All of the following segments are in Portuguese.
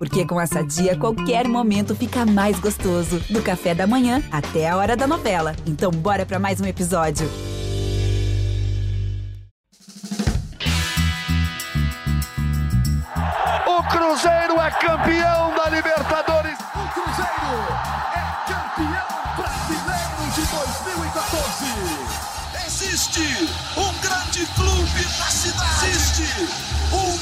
Porque com essa dia, qualquer momento fica mais gostoso. Do café da manhã até a hora da novela. Então, bora para mais um episódio. O Cruzeiro é campeão da Libertadores. O Cruzeiro é campeão brasileiro de 2014. Existe um grande clube na cidade. Existe um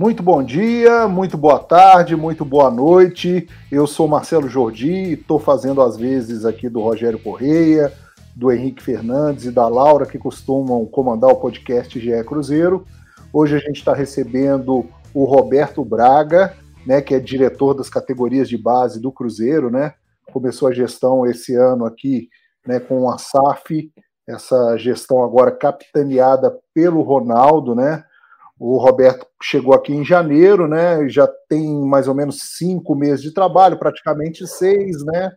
Muito bom dia, muito boa tarde, muito boa noite. Eu sou Marcelo Jordi estou fazendo as vezes aqui do Rogério Correia, do Henrique Fernandes e da Laura, que costumam comandar o podcast GE Cruzeiro. Hoje a gente está recebendo o Roberto Braga, né, que é diretor das categorias de base do Cruzeiro, né? Começou a gestão esse ano aqui, né, com a SAF, essa gestão agora capitaneada pelo Ronaldo, né? O Roberto chegou aqui em janeiro, né? Já tem mais ou menos cinco meses de trabalho, praticamente seis, né?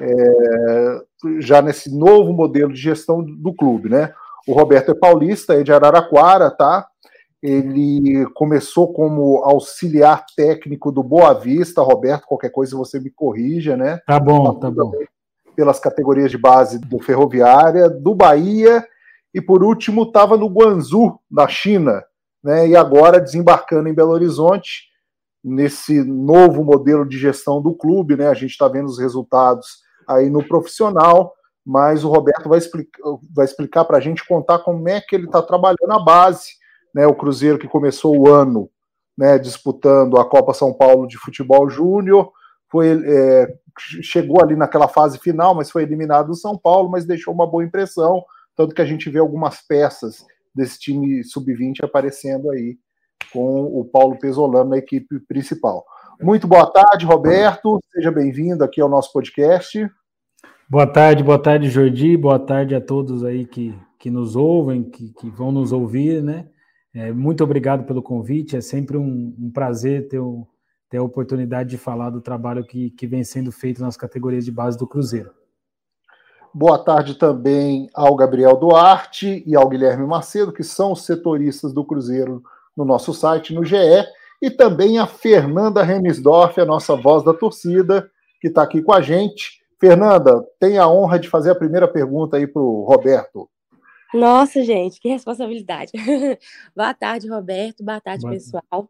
É, já nesse novo modelo de gestão do clube, né? O Roberto é paulista, é de Araraquara, tá? Ele começou como auxiliar técnico do Boa Vista, Roberto, qualquer coisa você me corrija, né? Tá bom, tá bom. Pelas categorias de base do Ferroviária, do Bahia, e por último estava no Guangzhou, na China, né, e agora desembarcando em Belo Horizonte, nesse novo modelo de gestão do clube, né, a gente está vendo os resultados aí no profissional, mas o Roberto vai explicar, vai explicar para a gente contar como é que ele está trabalhando a base, né, o Cruzeiro que começou o ano né, disputando a Copa São Paulo de Futebol Júnior, foi é, chegou ali naquela fase final, mas foi eliminado do São Paulo, mas deixou uma boa impressão, tanto que a gente vê algumas peças desse time sub-20 aparecendo aí com o Paulo Pesolano na equipe principal. Muito boa tarde, Roberto. Seja bem-vindo aqui ao nosso podcast. Boa tarde, boa tarde, Jordi. Boa tarde a todos aí que, que nos ouvem, que, que vão nos ouvir, né? É, muito obrigado pelo convite. É sempre um, um prazer ter, o, ter a oportunidade de falar do trabalho que, que vem sendo feito nas categorias de base do Cruzeiro. Boa tarde também ao Gabriel Duarte e ao Guilherme Macedo, que são os setoristas do Cruzeiro no nosso site, no GE, e também a Fernanda Remisdorf, a nossa voz da torcida, que está aqui com a gente. Fernanda, tem a honra de fazer a primeira pergunta aí para o Roberto. Nossa, gente, que responsabilidade. Boa tarde, Roberto. Boa tarde, Boa pessoal.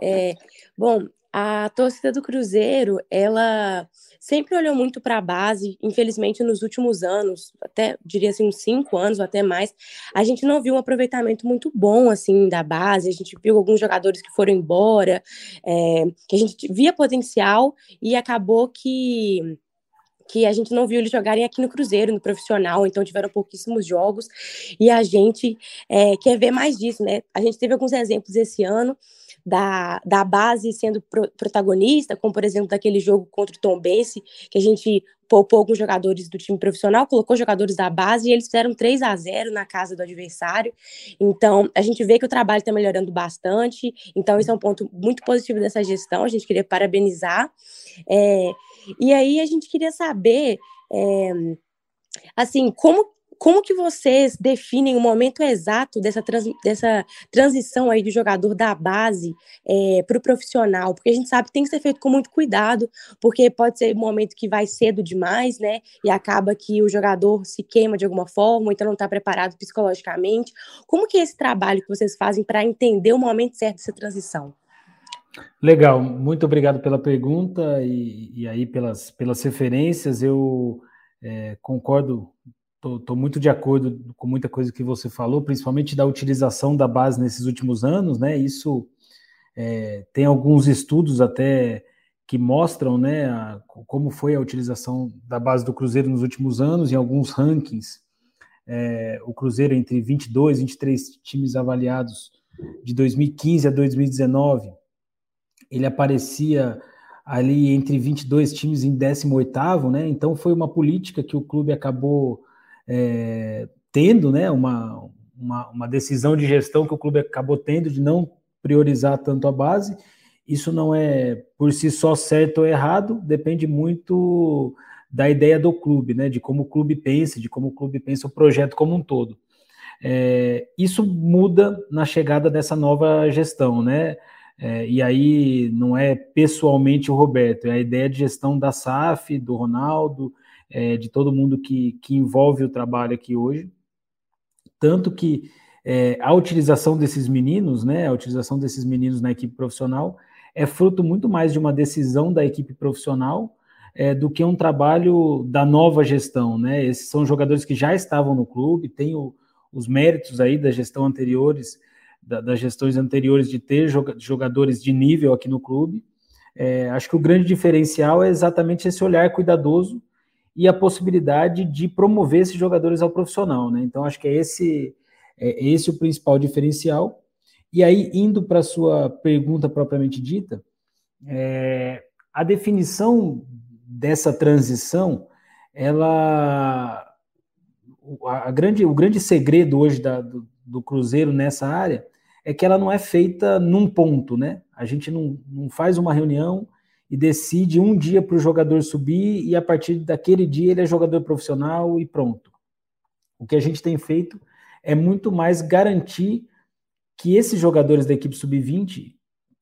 É, bom, a torcida do Cruzeiro, ela sempre olhou muito para a base. Infelizmente, nos últimos anos, até diria assim, uns cinco anos ou até mais, a gente não viu um aproveitamento muito bom assim da base. A gente viu alguns jogadores que foram embora, é, que a gente via potencial e acabou que que a gente não viu eles jogarem aqui no Cruzeiro, no profissional, então tiveram pouquíssimos jogos, e a gente é, quer ver mais disso, né? A gente teve alguns exemplos esse ano, da, da base sendo pro, protagonista, como por exemplo daquele jogo contra o Tom Bense, que a gente poupou alguns jogadores do time profissional, colocou jogadores da base e eles fizeram 3 a 0 na casa do adversário. Então, a gente vê que o trabalho está melhorando bastante. Então, isso é um ponto muito positivo dessa gestão. A gente queria parabenizar. É, e aí, a gente queria saber. É, assim, como como que vocês definem o momento exato dessa, trans, dessa transição aí do jogador da base é, para o profissional? Porque a gente sabe que tem que ser feito com muito cuidado, porque pode ser um momento que vai cedo demais, né? E acaba que o jogador se queima de alguma forma, então não está preparado psicologicamente. Como que é esse trabalho que vocês fazem para entender o momento certo dessa transição? Legal, muito obrigado pela pergunta e, e aí pelas, pelas referências. Eu é, concordo Estou muito de acordo com muita coisa que você falou, principalmente da utilização da base nesses últimos anos, né? Isso é, tem alguns estudos até que mostram, né, a, como foi a utilização da base do Cruzeiro nos últimos anos, em alguns rankings. É, o Cruzeiro entre 22, 23 times avaliados de 2015 a 2019, ele aparecia ali entre 22 times em 18º, né? Então foi uma política que o clube acabou é, tendo né, uma, uma, uma, decisão de gestão que o clube acabou tendo de não priorizar tanto a base, isso não é por si só certo ou errado, depende muito da ideia do clube, né? De como o clube pensa, de como o clube pensa o projeto como um todo. É, isso muda na chegada dessa nova gestão, né? É, e aí não é pessoalmente o Roberto, é a ideia de gestão da SAF, do Ronaldo, é, de todo mundo que, que envolve o trabalho aqui hoje. Tanto que é, a utilização desses meninos, né, a utilização desses meninos na equipe profissional, é fruto muito mais de uma decisão da equipe profissional é, do que um trabalho da nova gestão, né? Esses são jogadores que já estavam no clube, têm o, os méritos aí da gestão anteriores, da, das gestões anteriores de ter jogadores de nível aqui no clube. É, acho que o grande diferencial é exatamente esse olhar cuidadoso e a possibilidade de promover esses jogadores ao profissional, né? Então acho que é esse é esse o principal diferencial. E aí indo para a sua pergunta propriamente dita, é, a definição dessa transição, ela a grande, o grande segredo hoje da, do, do, Cruzeiro nessa área é que ela não é feita num ponto, né? A gente não, não faz uma reunião e decide um dia para o jogador subir e a partir daquele dia ele é jogador profissional e pronto. O que a gente tem feito é muito mais garantir que esses jogadores da equipe sub-20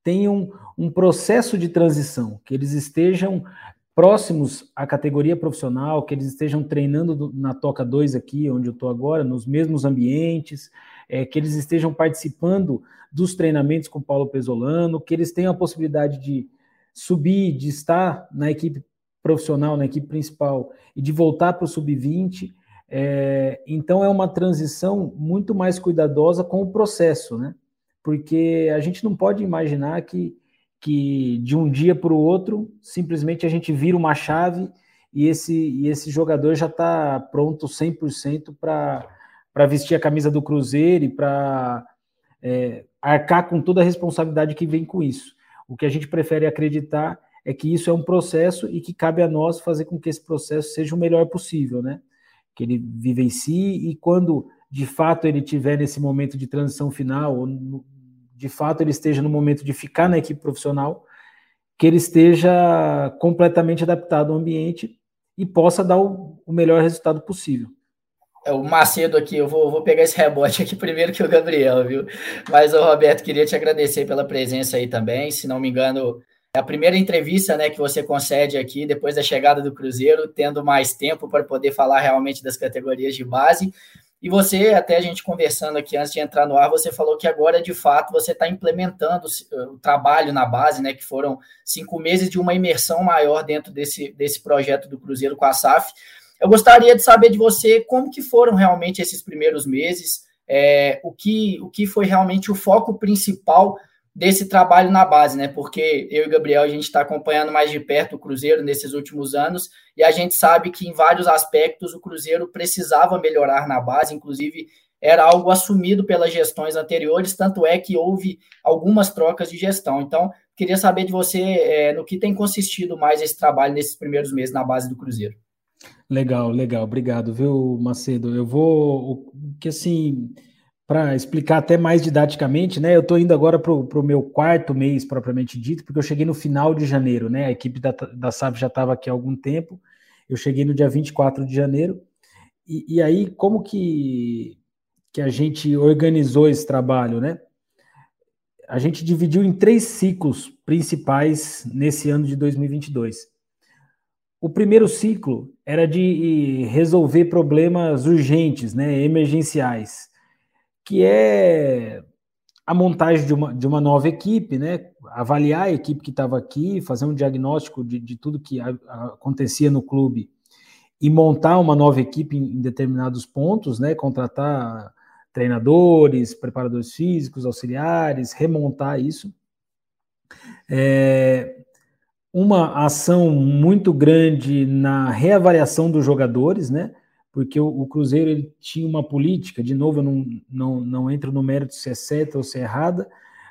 tenham um processo de transição, que eles estejam próximos à categoria profissional, que eles estejam treinando na Toca 2 aqui, onde eu estou agora, nos mesmos ambientes, é, que eles estejam participando dos treinamentos com Paulo Pesolano, que eles tenham a possibilidade de subir, de estar na equipe profissional, na equipe principal, e de voltar para o sub-20. É, então é uma transição muito mais cuidadosa com o processo, né? Porque a gente não pode imaginar que que de um dia para o outro, simplesmente a gente vira uma chave e esse, e esse jogador já está pronto 100% para vestir a camisa do Cruzeiro e para é, arcar com toda a responsabilidade que vem com isso. O que a gente prefere acreditar é que isso é um processo e que cabe a nós fazer com que esse processo seja o melhor possível, né? Que ele vivencie e quando de fato ele tiver nesse momento de transição final, ou no, de fato ele esteja no momento de ficar na equipe profissional, que ele esteja completamente adaptado ao ambiente e possa dar o, o melhor resultado possível. É o Macedo aqui, eu vou, vou pegar esse rebote aqui primeiro que o Gabriel, viu? Mas, o Roberto, queria te agradecer pela presença aí também. Se não me engano, é a primeira entrevista né, que você concede aqui depois da chegada do Cruzeiro, tendo mais tempo para poder falar realmente das categorias de base. E você, até a gente conversando aqui antes de entrar no ar, você falou que agora, de fato, você está implementando o trabalho na base, né? Que foram cinco meses de uma imersão maior dentro desse, desse projeto do Cruzeiro com a SAF. Eu gostaria de saber de você como que foram realmente esses primeiros meses, é, o, que, o que foi realmente o foco principal desse trabalho na base, né? Porque eu e Gabriel a gente está acompanhando mais de perto o Cruzeiro nesses últimos anos e a gente sabe que em vários aspectos o Cruzeiro precisava melhorar na base, inclusive era algo assumido pelas gestões anteriores, tanto é que houve algumas trocas de gestão. Então, queria saber de você é, no que tem consistido mais esse trabalho nesses primeiros meses na base do Cruzeiro. Legal, legal, obrigado, viu, Macedo? Eu vou, que assim, para explicar até mais didaticamente, né? Eu estou indo agora para o meu quarto mês propriamente dito, porque eu cheguei no final de janeiro, né? A equipe da, da SAF já estava aqui há algum tempo. Eu cheguei no dia 24 de janeiro. E, e aí, como que, que a gente organizou esse trabalho, né? A gente dividiu em três ciclos principais nesse ano de 2022. O primeiro ciclo era de resolver problemas urgentes, né, emergenciais que é a montagem de uma, de uma nova equipe, né? avaliar a equipe que estava aqui, fazer um diagnóstico de, de tudo que a, a, acontecia no clube e montar uma nova equipe em, em, determinados pontos, né? contratar treinadores, preparadores físicos, auxiliares, remontar isso. É, uma ação muito grande na reavaliação dos jogadores, né? porque o, o, Cruzeiro ele tinha uma política, de novo, eu não, não, não entro no mérito se é certa ou se é errada,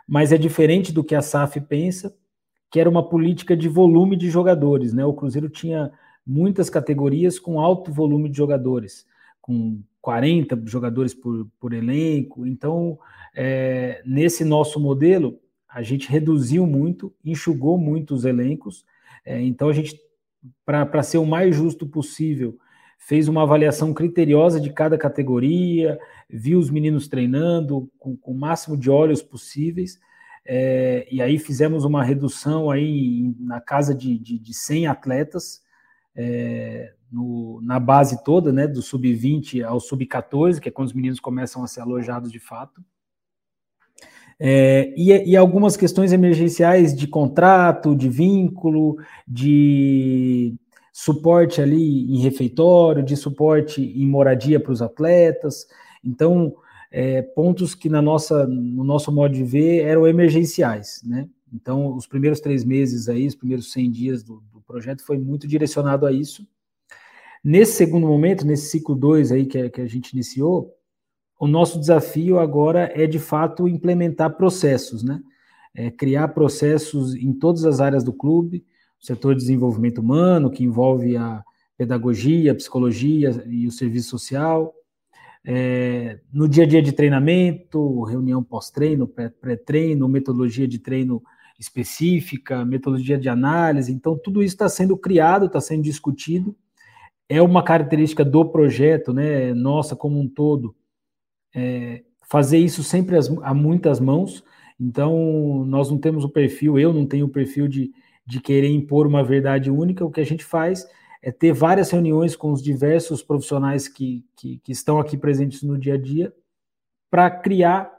mas é diferente do que a SAF pensa, que era uma política de volume de jogadores. Né? O Cruzeiro tinha muitas categorias com alto volume de jogadores, com 40 jogadores por, por elenco. Então, é, nesse nosso modelo, a gente reduziu muito, enxugou muito os elencos, é, então a gente, para ser o mais justo possível, fez uma avaliação criteriosa de cada categoria, viu os meninos treinando com, com o máximo de olhos possíveis, é, e aí fizemos uma redução aí na casa de, de, de 100 atletas, é, no, na base toda, né, do sub-20 ao sub-14, que é quando os meninos começam a ser alojados de fato. É, e, e, algumas questões emergenciais de contrato, de vínculo, de suporte ali em refeitório, de suporte em moradia para os atletas. Então, é, pontos que na nossa, no nosso modo de ver eram emergenciais, né? Então, os primeiros três meses aí, os primeiros 100 dias do, do projeto foi muito direcionado a isso. Nesse segundo momento, nesse ciclo 2 aí que, que a gente iniciou, o nosso desafio agora é de fato implementar processos, né? É criar processos em todas as áreas do clube, setor de desenvolvimento humano, que envolve a pedagogia, a psicologia e o serviço social, é, no dia a dia de treinamento, reunião pós-treino, pré-treino, metodologia de treino específica, metodologia de análise. Então, tudo isso está sendo criado, está sendo discutido. É uma característica do projeto, né, nossa como um todo, é, fazer isso sempre as, a muitas mãos. Então, nós não temos o perfil, eu não tenho o perfil de, de querer impor uma verdade única. O que a gente faz é ter várias reuniões com os diversos profissionais que, que, que estão aqui presentes no dia a dia para criar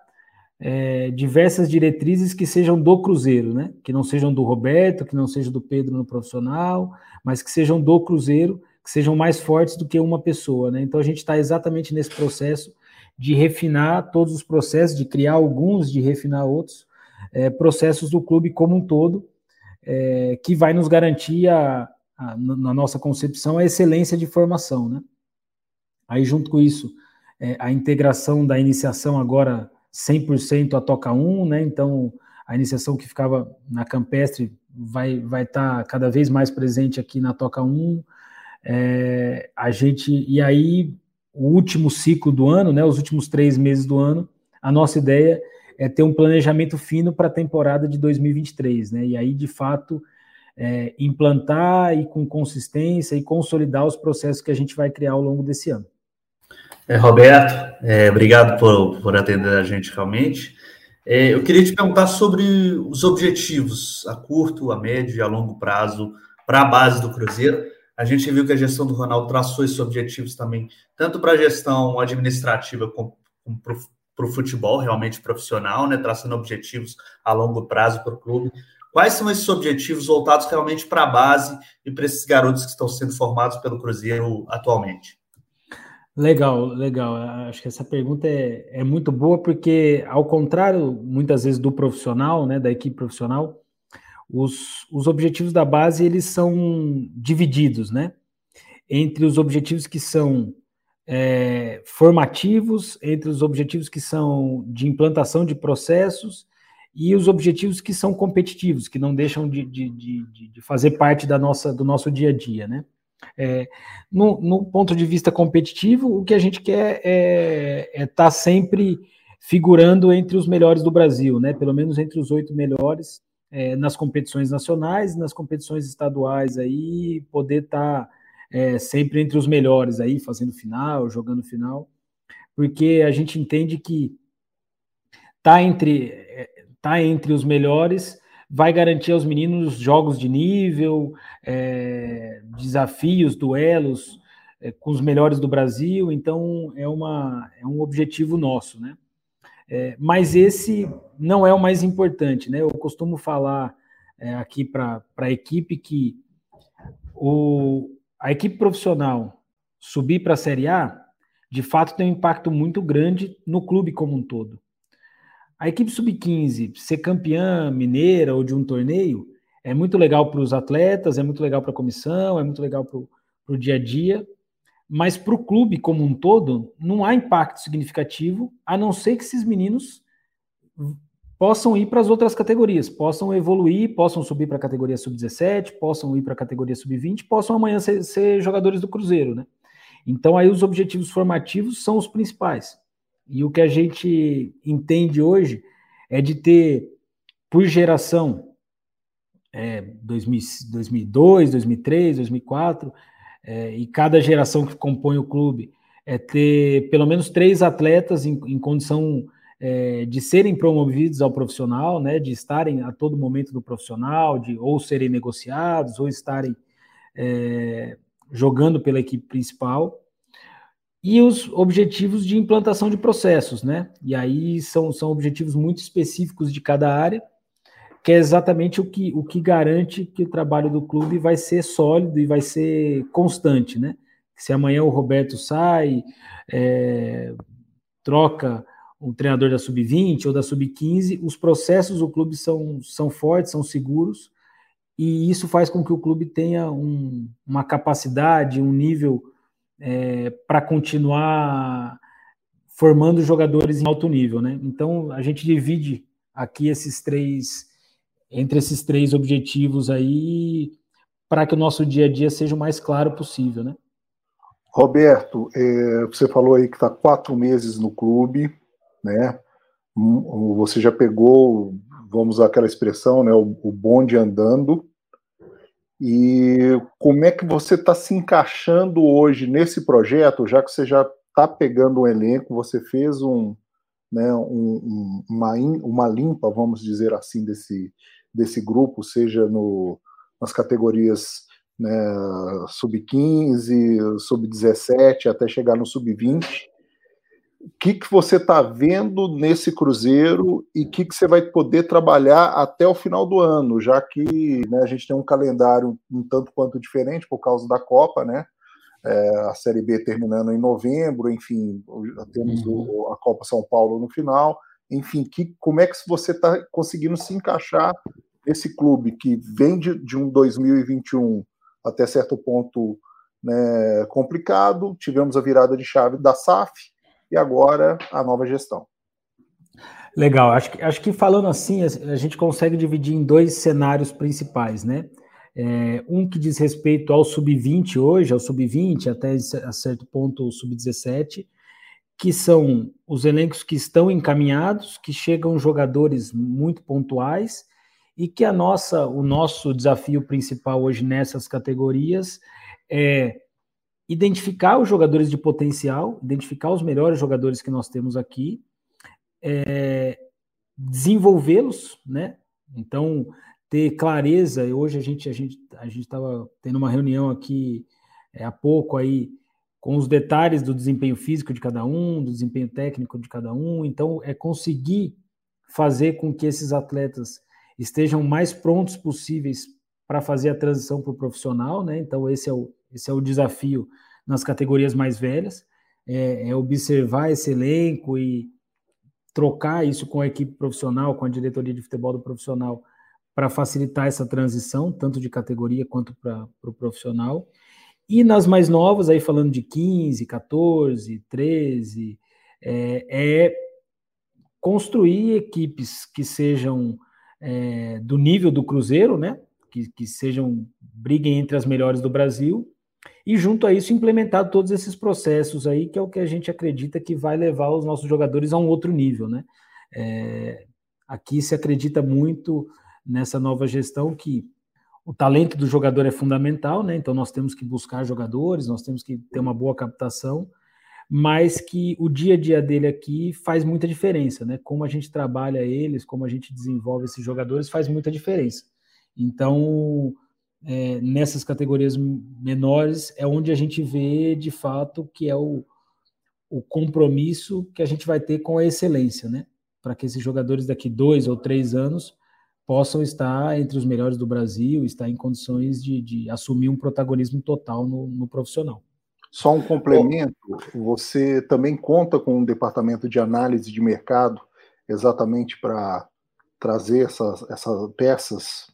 é, diversas diretrizes que sejam do Cruzeiro, né? Que não sejam do Roberto, que não sejam do Pedro no profissional, mas que sejam do Cruzeiro, que sejam mais fortes do que uma pessoa, né? Então a gente está exatamente nesse processo de refinar todos os processos, de criar alguns, de refinar outros, é, processos do clube como um todo, é, que vai nos garantir, a, a, na nossa concepção, a excelência de formação. Né? Aí, junto com isso, é, a integração da iniciação agora 100% a Toca 1, né? então a iniciação que ficava na Campestre vai estar vai tá cada vez mais presente aqui na Toca 1, é, a gente, e aí o último ciclo do ano, né, os últimos três meses do ano, a nossa ideia é ter um planejamento fino para a temporada de 2023, né? E aí, de fato, é, implantar e com consistência e consolidar os processos que a gente vai criar ao longo desse ano. É, Roberto, é, obrigado por, por atender a gente realmente. É, eu queria te perguntar sobre os objetivos a curto, a médio e a longo prazo para a base do Cruzeiro. A gente viu que a gestão do Ronaldo traçou esses objetivos também, tanto para a gestão administrativa como, para o futebol realmente profissional, né, traçando objetivos a longo prazo para o clube. Quais são esses objetivos voltados realmente para a base e para esses garotos que estão sendo formados pelo Cruzeiro atualmente? Legal, legal. Acho que essa pergunta é, é muito boa, porque, ao contrário, muitas vezes, do profissional, né, da equipe profissional, os, os objetivos da base eles são divididos, né? Entre os objetivos que são é, formativos, entre os objetivos que são de implantação de processos e os objetivos que são competitivos, que não deixam de, de, de, de fazer parte da nossa, do nosso dia a dia, né? É, no, no, ponto de vista competitivo, o que a gente quer é estar é tá sempre figurando entre os melhores do Brasil, né? Pelo menos entre os oito melhores é, nas competições nacionais, nas competições estaduais aí, poder estar tá, é, sempre entre os melhores aí, fazendo final, jogando final, porque a gente entende que tá entre é, tá entre os melhores vai garantir aos meninos jogos de nível, é, desafios, duelos é, com os melhores do Brasil, então é, uma, é um objetivo nosso, né? É, mas esse não é o mais importante, né? Eu costumo falar é, aqui para a equipe que o, a equipe profissional subir para a Série A, de fato, tem um impacto muito grande no clube como um todo. A equipe sub-15 ser campeã mineira ou de um torneio é muito legal para os atletas, é muito legal para a comissão, é muito legal para o dia a dia, mas para o clube como um todo, não há impacto significativo, a não ser que esses meninos possam ir para as outras categorias, possam evoluir, possam subir para a categoria sub-17, possam ir para a categoria sub-20, possam amanhã ser, ser, jogadores do Cruzeiro, né? Então aí os objetivos formativos são os principais. E o que a gente entende hoje é de ter por geração, é, 2002, 2003, 2004, é, e cada geração que compõe o clube é ter pelo menos três atletas em, em condição é, de serem promovidos ao profissional, né, de estarem a todo momento no profissional, de ou serem negociados, ou estarem é, jogando pela equipe principal, e os objetivos de implantação de processos, né? E aí são, são objetivos muito específicos de cada área, que é exatamente o que, o que garante que o trabalho do clube vai ser sólido e vai ser constante, né? Se amanhã o Roberto sai, é, troca o treinador da sub-20 ou da sub-15, os processos do clube são, são fortes, são seguros, e isso faz com que o clube tenha um, uma capacidade, um nível é, para continuar formando jogadores em alto nível, né? Então a gente divide aqui esses três entre esses três objetivos aí para que o nosso dia a dia seja o mais claro possível, né? Roberto, é, você falou aí que está quatro meses no clube, né? Hum, você já pegou, vamos usar aquela expressão, né? O, o bonde andando. E como é que você está se encaixando hoje nesse projeto, já que você já está pegando um elenco, você fez um, né, um, uma, uma limpa, vamos dizer assim, desse, desse grupo, seja no, nas categorias né, sub-15, sub-17, até chegar no sub-20. O que, que você está vendo nesse Cruzeiro e o que, que você vai poder trabalhar até o final do ano, já que né, a gente tem um calendário um tanto quanto diferente por causa da Copa, né? É, a Série B terminando em novembro, enfim, temos o, uhum. a Copa São Paulo no final enfim, que, como é que você está conseguindo se encaixar nesse clube que vem de, de, um 2021 até certo ponto né, complicado, tivemos a virada de chave da SAF e agora a nova gestão. Legal, acho que, acho que falando assim, a gente consegue dividir em dois cenários principais, né? É, um que diz respeito ao sub-20 hoje, ao sub-20, até a certo ponto o sub-17, que são os elencos que estão encaminhados, que chegam jogadores muito pontuais e que a nossa, o nosso desafio principal hoje nessas categorias é identificar os jogadores de potencial, identificar os melhores jogadores que nós temos aqui, é, desenvolvê-los, né? Então ter clareza. Hoje a gente a gente a gente estava tendo uma reunião aqui é, há pouco aí com os detalhes do desempenho físico de cada um, do desempenho técnico de cada um. Então, é conseguir fazer com que esses atletas estejam mais prontos possíveis para fazer a transição para o profissional, né? Então, esse é o, esse é o desafio nas categorias mais velhas, é, é observar esse elenco e trocar isso com a equipe profissional, com a diretoria de futebol do profissional, para facilitar essa transição, tanto de categoria quanto para o pro profissional. E nas mais novas, aí falando de 15, 14, 13, é, é construir equipes que sejam é, do nível do Cruzeiro, né? Que, que sejam, briguem entre as melhores do Brasil, e junto a isso implementar todos esses processos aí, que é o que a gente acredita que vai levar os nossos jogadores a um outro nível, né? É, aqui se acredita muito nessa nova gestão que o talento do jogador é fundamental, né? Então nós temos que buscar jogadores, nós temos que ter uma boa captação, mas que o dia a dia dele aqui faz muita diferença, né? Como a gente trabalha eles, como a gente desenvolve esses jogadores faz muita diferença. Então, é, nessas categorias menores é onde a gente vê de fato que é o, o compromisso que a gente vai ter com a excelência, né? Para que esses jogadores daqui dois ou três anos possam estar entre os melhores do Brasil, estar em condições de, de assumir um protagonismo total no, no, profissional. Só um complemento: você também conta com um departamento de análise de mercado exatamente para trazer essas, essas peças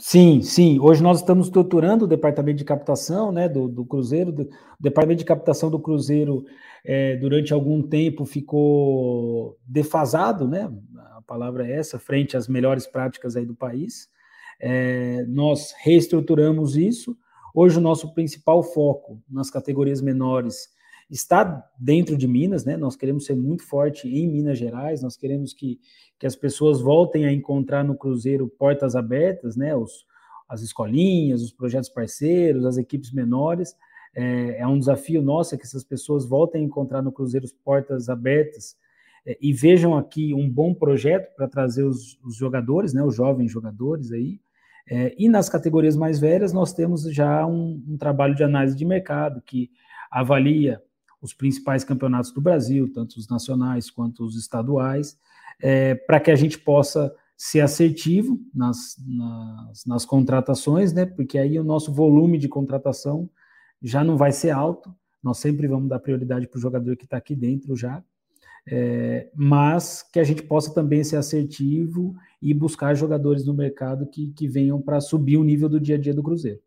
Sim, sim. Hoje nós estamos estruturando o departamento de captação né, do, do Cruzeiro. Do, o departamento de captação do Cruzeiro, é, durante algum tempo, ficou defasado, né? Palavra é essa, frente às melhores práticas aí do país. É, nós reestruturamos isso. Hoje o nosso principal foco nas categorias menores está dentro de Minas, né? Nós queremos ser muito forte em Minas Gerais, nós queremos que, que as pessoas voltem a encontrar no Cruzeiro portas abertas, né? Os, as escolinhas, os projetos parceiros, as equipes menores. É, é um desafio nosso que essas pessoas voltem a encontrar no Cruzeiro portas abertas é, e vejam aqui um bom projeto para trazer os, os, jogadores, né? Os jovens jogadores aí. É, e nas categorias mais velhas, nós temos já um, um trabalho de análise de mercado que avalia os principais campeonatos do Brasil, tanto os nacionais quanto os estaduais, é, para que a gente possa ser assertivo nas, nas, nas, contratações, né? Porque aí o nosso volume de contratação já não vai ser alto. Nós sempre vamos dar prioridade para o jogador que está aqui dentro já, é, mas que a gente possa também ser assertivo e buscar jogadores no mercado que, que venham para subir o nível do dia a dia do Cruzeiro.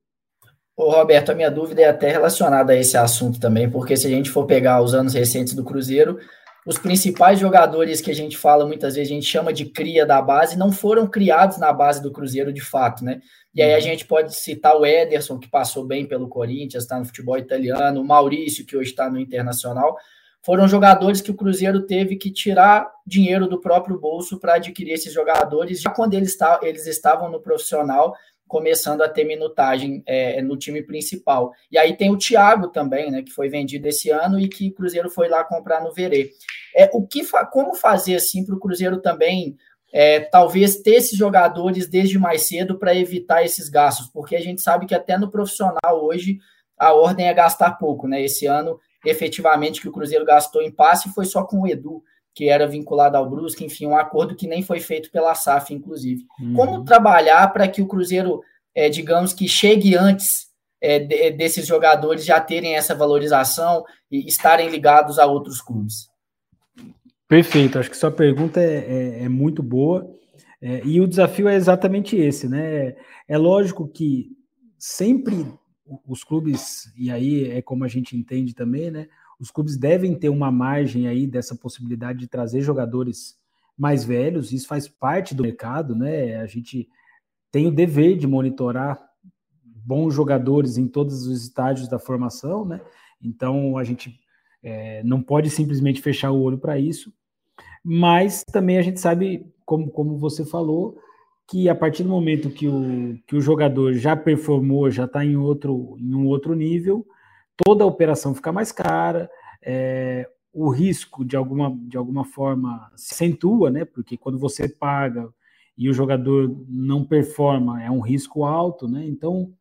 Ô, Roberto, a minha dúvida é até relacionada a esse assunto também, porque se a gente for pegar os anos recentes do Cruzeiro, os principais jogadores que a gente fala muitas vezes, a gente chama de cria da base, não foram criados na base do Cruzeiro de fato, né? E aí a uhum. gente pode citar o Ederson, que passou bem pelo Corinthians, está no futebol italiano, o Maurício, que hoje está no Internacional. Foram jogadores que o Cruzeiro teve que tirar dinheiro do próprio bolso para adquirir esses jogadores, já quando eles, eles estavam no profissional começando a ter minutagem é, no time principal. E aí tem o Thiago também, né, que foi vendido esse ano e que o Cruzeiro foi lá comprar no Verê. É, o que como fazer assim para o Cruzeiro também é, talvez ter esses jogadores desde mais cedo para evitar esses gastos, porque a gente sabe que até no profissional hoje a ordem é gastar pouco, né? Esse ano, efetivamente, que o Cruzeiro gastou em passe foi só com o Edu que era vinculado ao Brusque, enfim, um acordo que nem foi feito pela SAF, inclusive. Uhum. Como trabalhar para que o Cruzeiro, é, digamos que chegue antes é, de, desses jogadores já terem essa valorização e estarem ligados a outros clubes? Perfeito, acho que sua pergunta é, é, é muito boa. É, e o desafio é exatamente esse, né? É lógico que sempre os clubes, e aí é como a gente entende também, né? os clubes devem ter uma margem aí dessa possibilidade de trazer jogadores mais velhos, isso faz parte do mercado, né? A gente tem o dever de monitorar bons jogadores em todos os estágios da formação, né? Então a gente é, não pode simplesmente fechar o olho para isso, mas também a gente sabe, como, como você falou, que a partir do momento que o, que o jogador já performou, já está em outro em um outro nível, toda a operação fica mais cara, é, o risco de alguma, de alguma forma se acentua, né? Porque quando você paga e o jogador não performa, é um risco alto, né? Então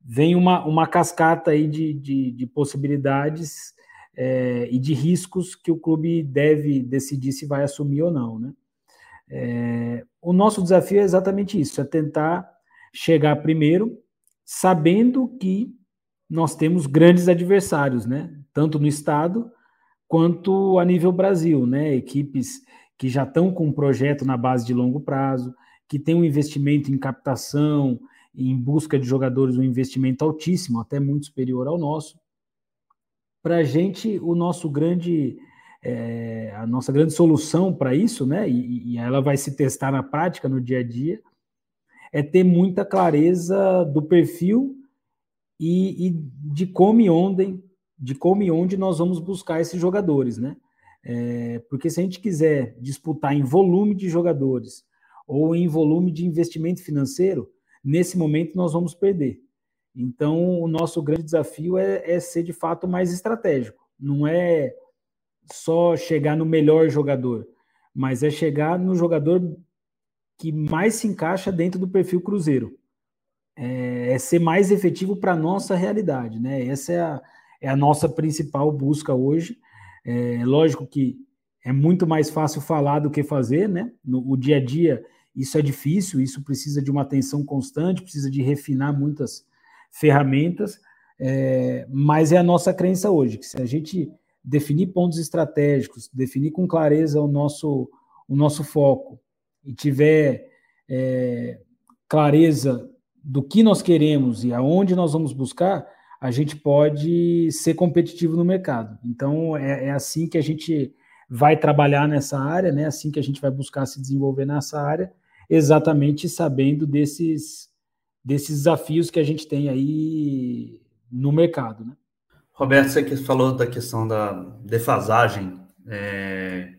vem uma, uma cascata aí de, de, de possibilidades é, e de riscos que o clube deve decidir se vai assumir ou não, né? É, o nosso desafio é exatamente isso, é tentar chegar primeiro, sabendo que nós temos grandes adversários, né? Tanto no estado quanto a nível Brasil, né? Equipes que já estão com um projeto na base de longo prazo, que tem um investimento em captação, em busca de jogadores, um investimento altíssimo, até muito superior ao nosso. Para a gente, o nosso grande, é, a nossa grande solução para isso, né? E, e ela vai se testar na prática, no dia a dia, é ter muita clareza do perfil e, e de como e onde, de como e onde nós vamos buscar esses jogadores, né? É, porque se a gente quiser disputar em volume de jogadores ou em volume de investimento financeiro, nesse momento nós vamos perder. Então, o nosso grande desafio é, é ser de fato mais estratégico. Não é só chegar no melhor jogador, mas é chegar no jogador que mais se encaixa dentro do perfil Cruzeiro é, é ser mais efetivo para a nossa realidade, né? Essa é a, é a nossa principal busca hoje. É lógico que é muito mais fácil falar do que fazer, né? No o dia a dia, isso é difícil, isso precisa de uma atenção constante, precisa de refinar muitas ferramentas, é, mas é a nossa crença hoje, que se a gente definir pontos estratégicos, definir com clareza o nosso, o nosso foco e tiver é, clareza do que nós queremos e aonde nós vamos buscar, a gente pode ser competitivo no mercado. Então, é, é, assim que a gente vai trabalhar nessa área, né? assim que a gente vai buscar se desenvolver nessa área, exatamente sabendo desses, desses desafios que a gente tem aí no mercado. Né? Roberto, você que falou da questão da defasagem é,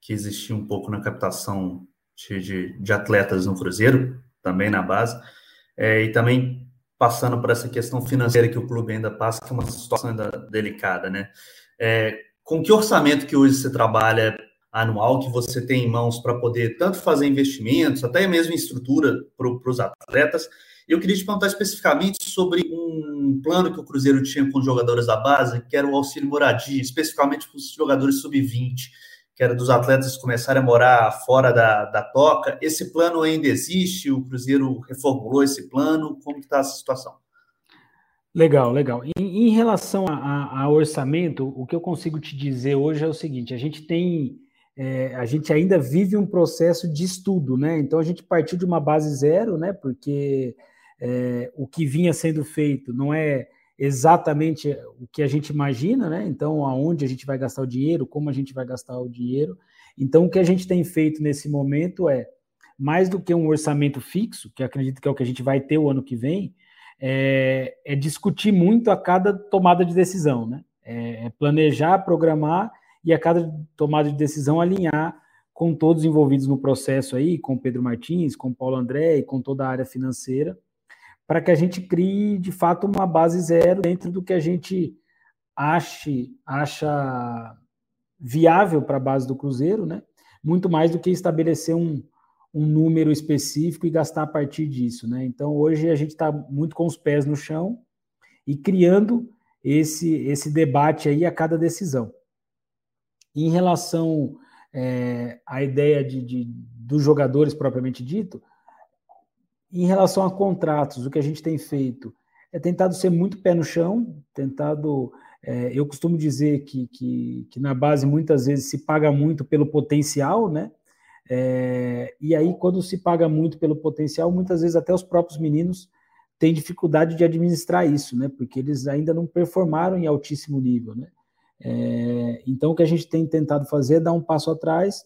que existia um pouco na captação de, de, de, atletas no Cruzeiro, também na base, é, e também passando por essa questão financeira que o clube ainda passa, que é uma situação ainda delicada, né? É, com que orçamento que hoje você trabalha anual que você tem em mãos para poder tanto fazer investimentos, até mesmo em estrutura para os atletas, eu queria te perguntar especificamente sobre um plano que o Cruzeiro tinha com os jogadores da base, que era o auxílio moradia, especificamente para os jogadores sub-20, que era dos atletas começarem a morar fora da, da toca. Esse plano ainda existe? O Cruzeiro reformulou esse plano? Como está essa situação? Legal, legal. Em, em relação a, a, a, orçamento, o que eu consigo te dizer hoje é o seguinte: a gente tem, é, a gente ainda vive um processo de estudo, né? Então a gente partiu de uma base zero, né? Porque é, o que vinha sendo feito não é exatamente o que a gente imagina, né? Então, aonde a gente vai gastar o dinheiro, como a gente vai gastar o dinheiro. Então, o que a gente tem feito nesse momento é mais do que um orçamento fixo, que acredito que é o que a gente vai ter o ano que vem, é, é discutir muito a cada tomada de decisão, né? É, é planejar, programar e a cada tomada de decisão alinhar com todos envolvidos no processo aí, com Pedro Martins, com Paulo André e com toda a área financeira, para que a gente crie, de fato, uma base zero dentro do que a gente ache, acha viável para a base do Cruzeiro, né? Muito mais do que estabelecer um, um número específico e gastar a partir disso, né? Então, hoje a gente está muito com os pés no chão e criando esse, esse debate aí a cada decisão. Em relação é, à ideia de, de, dos jogadores propriamente dito, em relação a contratos, o que a gente tem feito é tentado ser muito pé no chão, tentado. É, eu costumo dizer que, que, que, na base muitas vezes se paga muito pelo potencial, né? É, e aí, quando se paga muito pelo potencial, muitas vezes até os próprios meninos têm dificuldade de administrar isso, né? Porque eles ainda não performaram em altíssimo nível, né? É, então, o que a gente tem tentado fazer é dar um passo atrás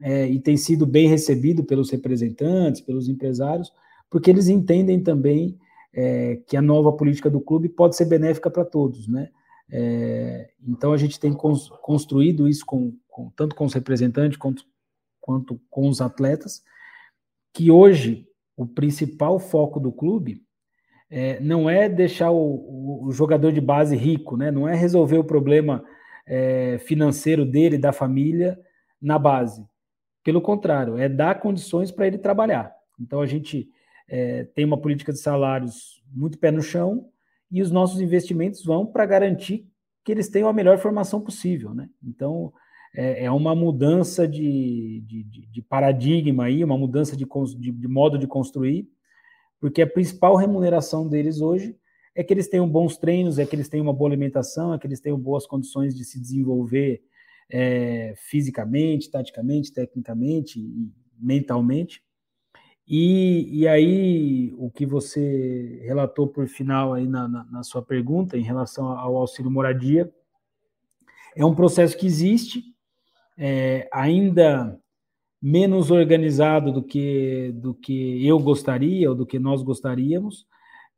é, e tem sido bem recebido pelos representantes, pelos empresários, porque eles entendem também é, que a nova política do clube pode ser benéfica para todos, né? É, então a gente tem construído isso com, com, tanto com os representantes quanto, quanto com os atletas, que hoje o principal foco do clube é, não é deixar o, o, jogador de base rico, né? Não é resolver o problema é, financeiro dele, da família, na base. Pelo contrário, é dar condições para ele trabalhar. Então a gente é, tem uma política de salários muito pé no chão e os nossos investimentos vão para garantir que eles tenham a melhor formação possível, né? Então, é, é uma mudança de, de, de, paradigma aí, uma mudança de, de, modo de construir, porque a principal remuneração deles hoje é que eles tenham bons treinos, é que eles tenham uma boa alimentação, é que eles tenham boas condições de se desenvolver é, fisicamente, taticamente, tecnicamente e mentalmente. E, e aí, o que você relatou por final aí na, na, na sua pergunta em relação ao auxílio moradia, é um processo que existe, é, ainda menos organizado do que, do que eu gostaria ou do que nós gostaríamos,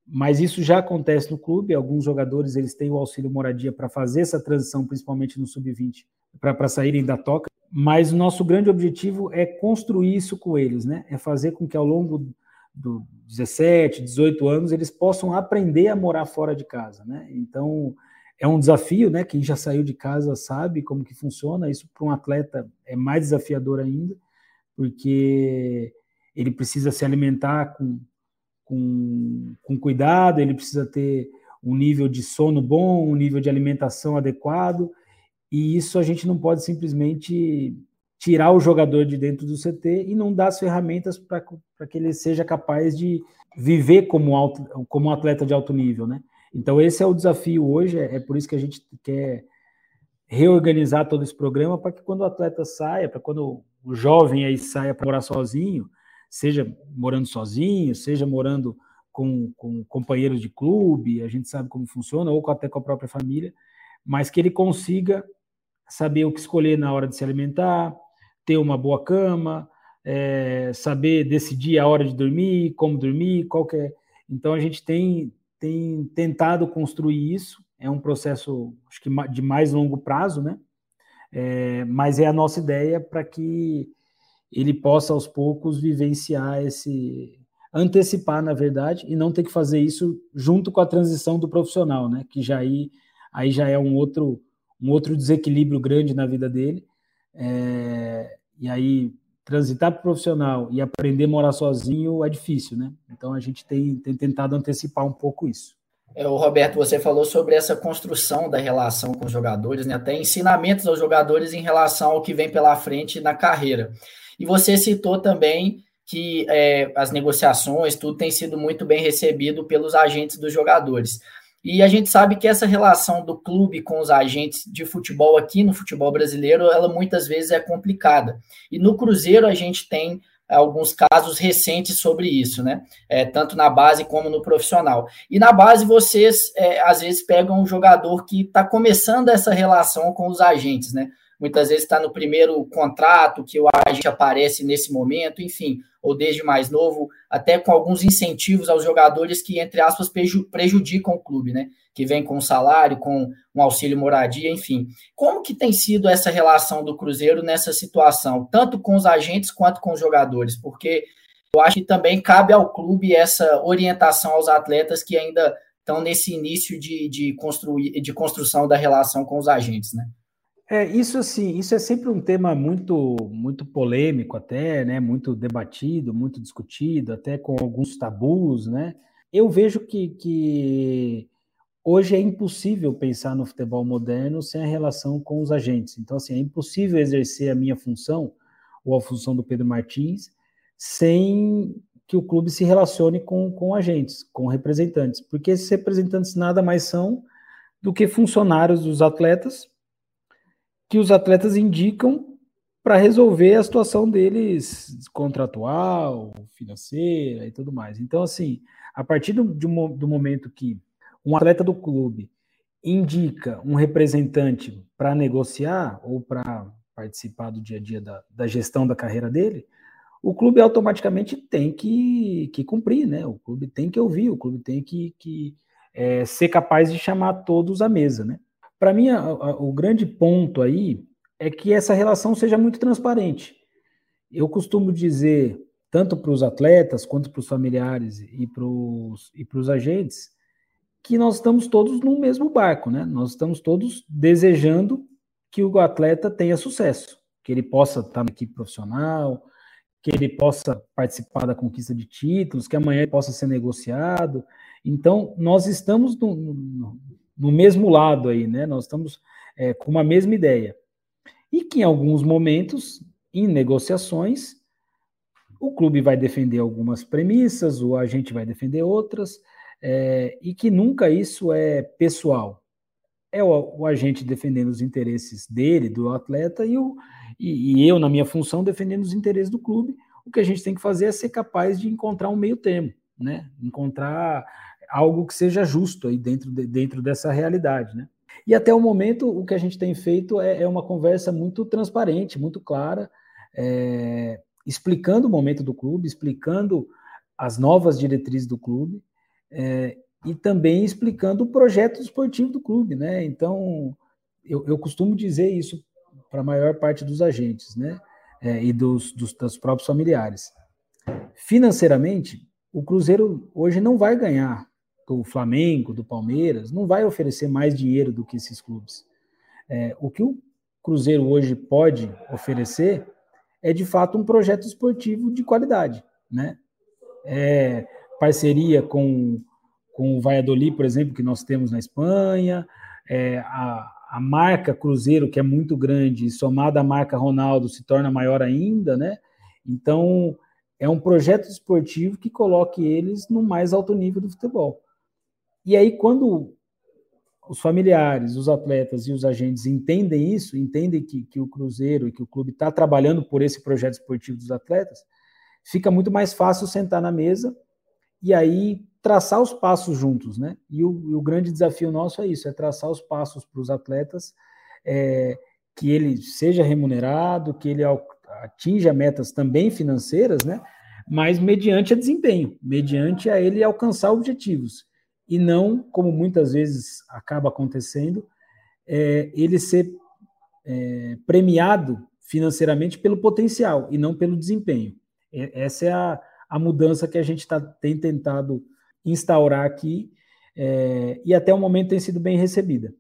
mas isso já acontece no clube. Alguns jogadores eles têm o auxílio moradia para fazer essa transição, principalmente no sub-20, para saírem da toca mas o nosso grande objetivo é construir isso com eles, né? É fazer com que ao longo do 17, 18 anos eles possam aprender a morar fora de casa, né? Então é um desafio, né? Quem já saiu de casa sabe como que funciona. Isso para um atleta é mais desafiador ainda, porque ele precisa se alimentar com, com, com cuidado, ele precisa ter um nível de sono bom, um nível de alimentação adequado, e isso a gente não pode simplesmente tirar o jogador de dentro do CT e não dar as ferramentas para que ele seja capaz de viver como, alto, como um atleta de alto nível, né? Então esse é o desafio hoje, é, é por isso que a gente quer reorganizar todo esse programa para que quando o atleta saia, para quando o jovem aí saia para morar sozinho, seja morando sozinho, seja morando com, com companheiros de clube, a gente sabe como funciona, ou até com a própria família, mas que ele consiga saber o que escolher na hora de se alimentar, ter uma boa cama, é, saber decidir a hora de dormir, como dormir, qualquer. É. Então a gente tem, tem tentado construir isso é um processo, acho que de mais longo prazo, né? É, mas é a nossa ideia para que ele possa aos poucos vivenciar esse antecipar, na verdade, e não ter que fazer isso junto com a transição do profissional, né? Que já aí, aí já é um outro um outro desequilíbrio grande na vida dele. É, e aí transitar para profissional e aprender a morar sozinho é difícil, né? Então a gente tem, tem tentado antecipar um pouco isso. É, o Roberto, você falou sobre essa construção da relação com os jogadores, né? até ensinamentos aos jogadores em relação ao que vem pela frente na carreira. E você citou também que é, as negociações, tudo tem sido muito bem recebido pelos agentes dos jogadores. E a gente sabe que essa relação do clube com os agentes de futebol aqui no futebol brasileiro, ela muitas vezes é complicada. E no Cruzeiro a gente tem alguns casos recentes sobre isso, né? É, tanto na base como no profissional. E na base vocês é, às vezes pegam um jogador que está começando essa relação com os agentes, né? Muitas vezes está no primeiro contrato que o agente aparece nesse momento, enfim, ou desde mais novo, até com alguns incentivos aos jogadores que, entre aspas, prejudicam o clube, né? Que vem com salário, com um auxílio moradia, enfim. Como que tem sido essa relação do Cruzeiro nessa situação, tanto com os agentes quanto com os jogadores? Porque eu acho que também cabe ao clube essa orientação aos atletas que ainda estão nesse início de, de, construir, de construção da relação com os agentes, né? É, isso assim, isso é sempre um tema muito muito polêmico até, né? Muito debatido, muito discutido, até com alguns tabus, né? Eu vejo que, que hoje é impossível pensar no futebol moderno sem a relação com os agentes. Então, assim, é impossível exercer a minha função ou a função do Pedro Martins sem que o clube se relacione com, com agentes, com representantes, porque esses representantes nada mais são do que funcionários dos atletas que os atletas indicam para resolver a situação deles contratual, financeira e tudo mais. Então, assim, a partir do, do momento que um atleta do clube indica um representante para negociar ou para participar do dia a dia da, da, gestão da carreira dele, o clube automaticamente tem que, que cumprir, né? O clube tem que ouvir, o clube tem que, que é, ser capaz de chamar todos à mesa, né? Para mim, a, a, o grande ponto aí é que essa relação seja muito transparente. Eu costumo dizer, tanto para os atletas quanto para os familiares e para os e agentes, que nós estamos todos no mesmo barco, né? Nós estamos todos desejando que o atleta tenha sucesso, que ele possa estar na equipe profissional, que ele possa participar da conquista de títulos, que amanhã ele possa ser negociado. Então, nós estamos no, no, no mesmo lado aí, né? Nós estamos é, com uma mesma ideia. E que em alguns momentos, em negociações, o clube vai defender algumas premissas, o agente vai defender outras, é, e que nunca isso é pessoal. É o, o, agente defendendo os interesses dele, do atleta, e, o, e, e eu, na minha função, defendendo os interesses do clube. O que a gente tem que fazer é ser capaz de encontrar um meio termo, né? Encontrar algo que seja justo aí dentro, de, dentro dessa realidade, né? E até o momento, o que a gente tem feito é, é uma conversa muito transparente, muito clara, é, explicando o momento do clube, explicando as novas diretrizes do clube é, e também explicando o projeto esportivo do clube, né? Então, eu, eu costumo dizer isso para a maior parte dos agentes, né? É, e dos, dos, dos próprios familiares. Financeiramente, o Cruzeiro hoje não vai ganhar do Flamengo, do Palmeiras, não vai oferecer mais dinheiro do que esses clubes. É, o que o Cruzeiro hoje pode oferecer é de fato um projeto esportivo de qualidade, né? É, parceria com, com o Valladolid, por exemplo, que nós temos na Espanha, é, a, a marca Cruzeiro, que é muito grande, somada à marca Ronaldo, se torna maior ainda, né? Então, é um projeto esportivo que coloque eles no mais alto nível do futebol. E aí, quando os familiares, os atletas e os agentes entendem isso, entendem que, que o Cruzeiro e que o clube está trabalhando por esse projeto esportivo dos atletas, fica muito mais fácil sentar na mesa e aí traçar os passos juntos, né? E o, e o grande desafio nosso é isso, é traçar os passos para os atletas, é, que ele seja remunerado, que ele atinja metas também financeiras, né? Mas mediante a desempenho, mediante a ele alcançar objetivos e não, como muitas vezes acaba acontecendo, é, ele ser é, premiado financeiramente pelo potencial e não pelo desempenho. Essa é a, a mudança que a gente tá, tem tentado instaurar aqui é, e até o momento tem sido bem recebida.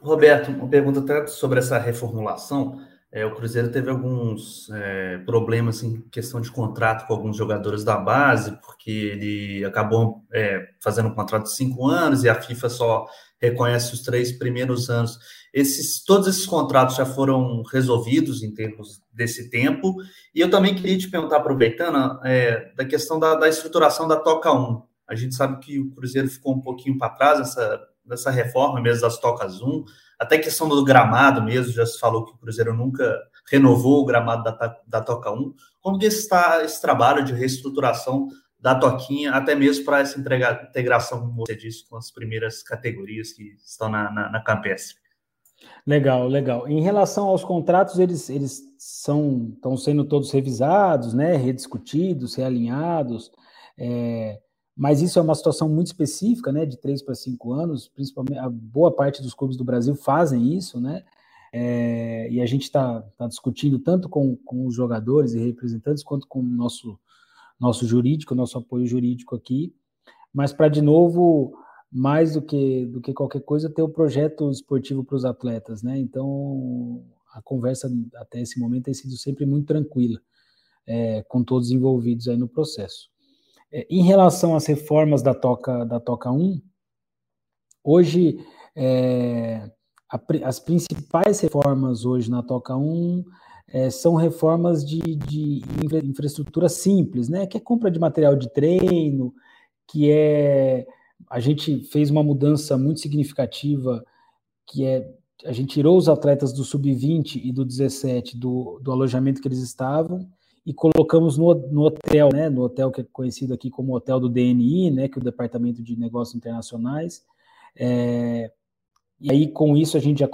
Roberto, uma pergunta até sobre essa reformulação. É, o Cruzeiro teve alguns é, problemas em questão de contrato com alguns jogadores da base, porque ele acabou é, fazendo um contrato de cinco anos e a FIFA só reconhece os três primeiros anos. Esses, todos esses contratos já foram resolvidos em termos desse tempo. E eu também queria te perguntar, aproveitando, é, da questão da, da, estruturação da Toca 1. A gente sabe que o Cruzeiro ficou um pouquinho para trás nessa, nessa reforma mesmo das Tocas 1. Até questão do gramado mesmo, já se falou que o Cruzeiro nunca renovou o gramado da, da Toca 1. Como que está esse trabalho de reestruturação da Toquinha, até mesmo para essa integração, como você disse, com as primeiras categorias que estão na, na, na campestre? Legal, legal. Em relação aos contratos, eles, eles são estão sendo todos revisados, né, rediscutidos, realinhados, é, mas isso é uma situação muito específica, né, de três para cinco anos, principalmente a boa parte dos clubes do Brasil fazem isso, né, é, e a gente está tá discutindo tanto com, com os jogadores e representantes quanto com o nosso, nosso jurídico, nosso apoio jurídico aqui, mas para, de novo, mais do que, do que qualquer coisa, ter o projeto esportivo para os atletas, né, então a conversa até esse momento tem sido sempre muito tranquila, é, com todos envolvidos aí no processo. É, em relação às reformas da Toca, da Toca 1, hoje é, a, as principais reformas hoje na Toca 1 é, são reformas de, de infra, infraestrutura simples, né? Que é compra de material de treino, que é a gente fez uma mudança muito significativa, que é a gente tirou os atletas do sub-20 e do 17 do, do alojamento que eles estavam e colocamos no, no hotel, né, no hotel que é conhecido aqui como Hotel do DNI, né, que é o Departamento de Negócios Internacionais. É, e aí, com isso, a gente já,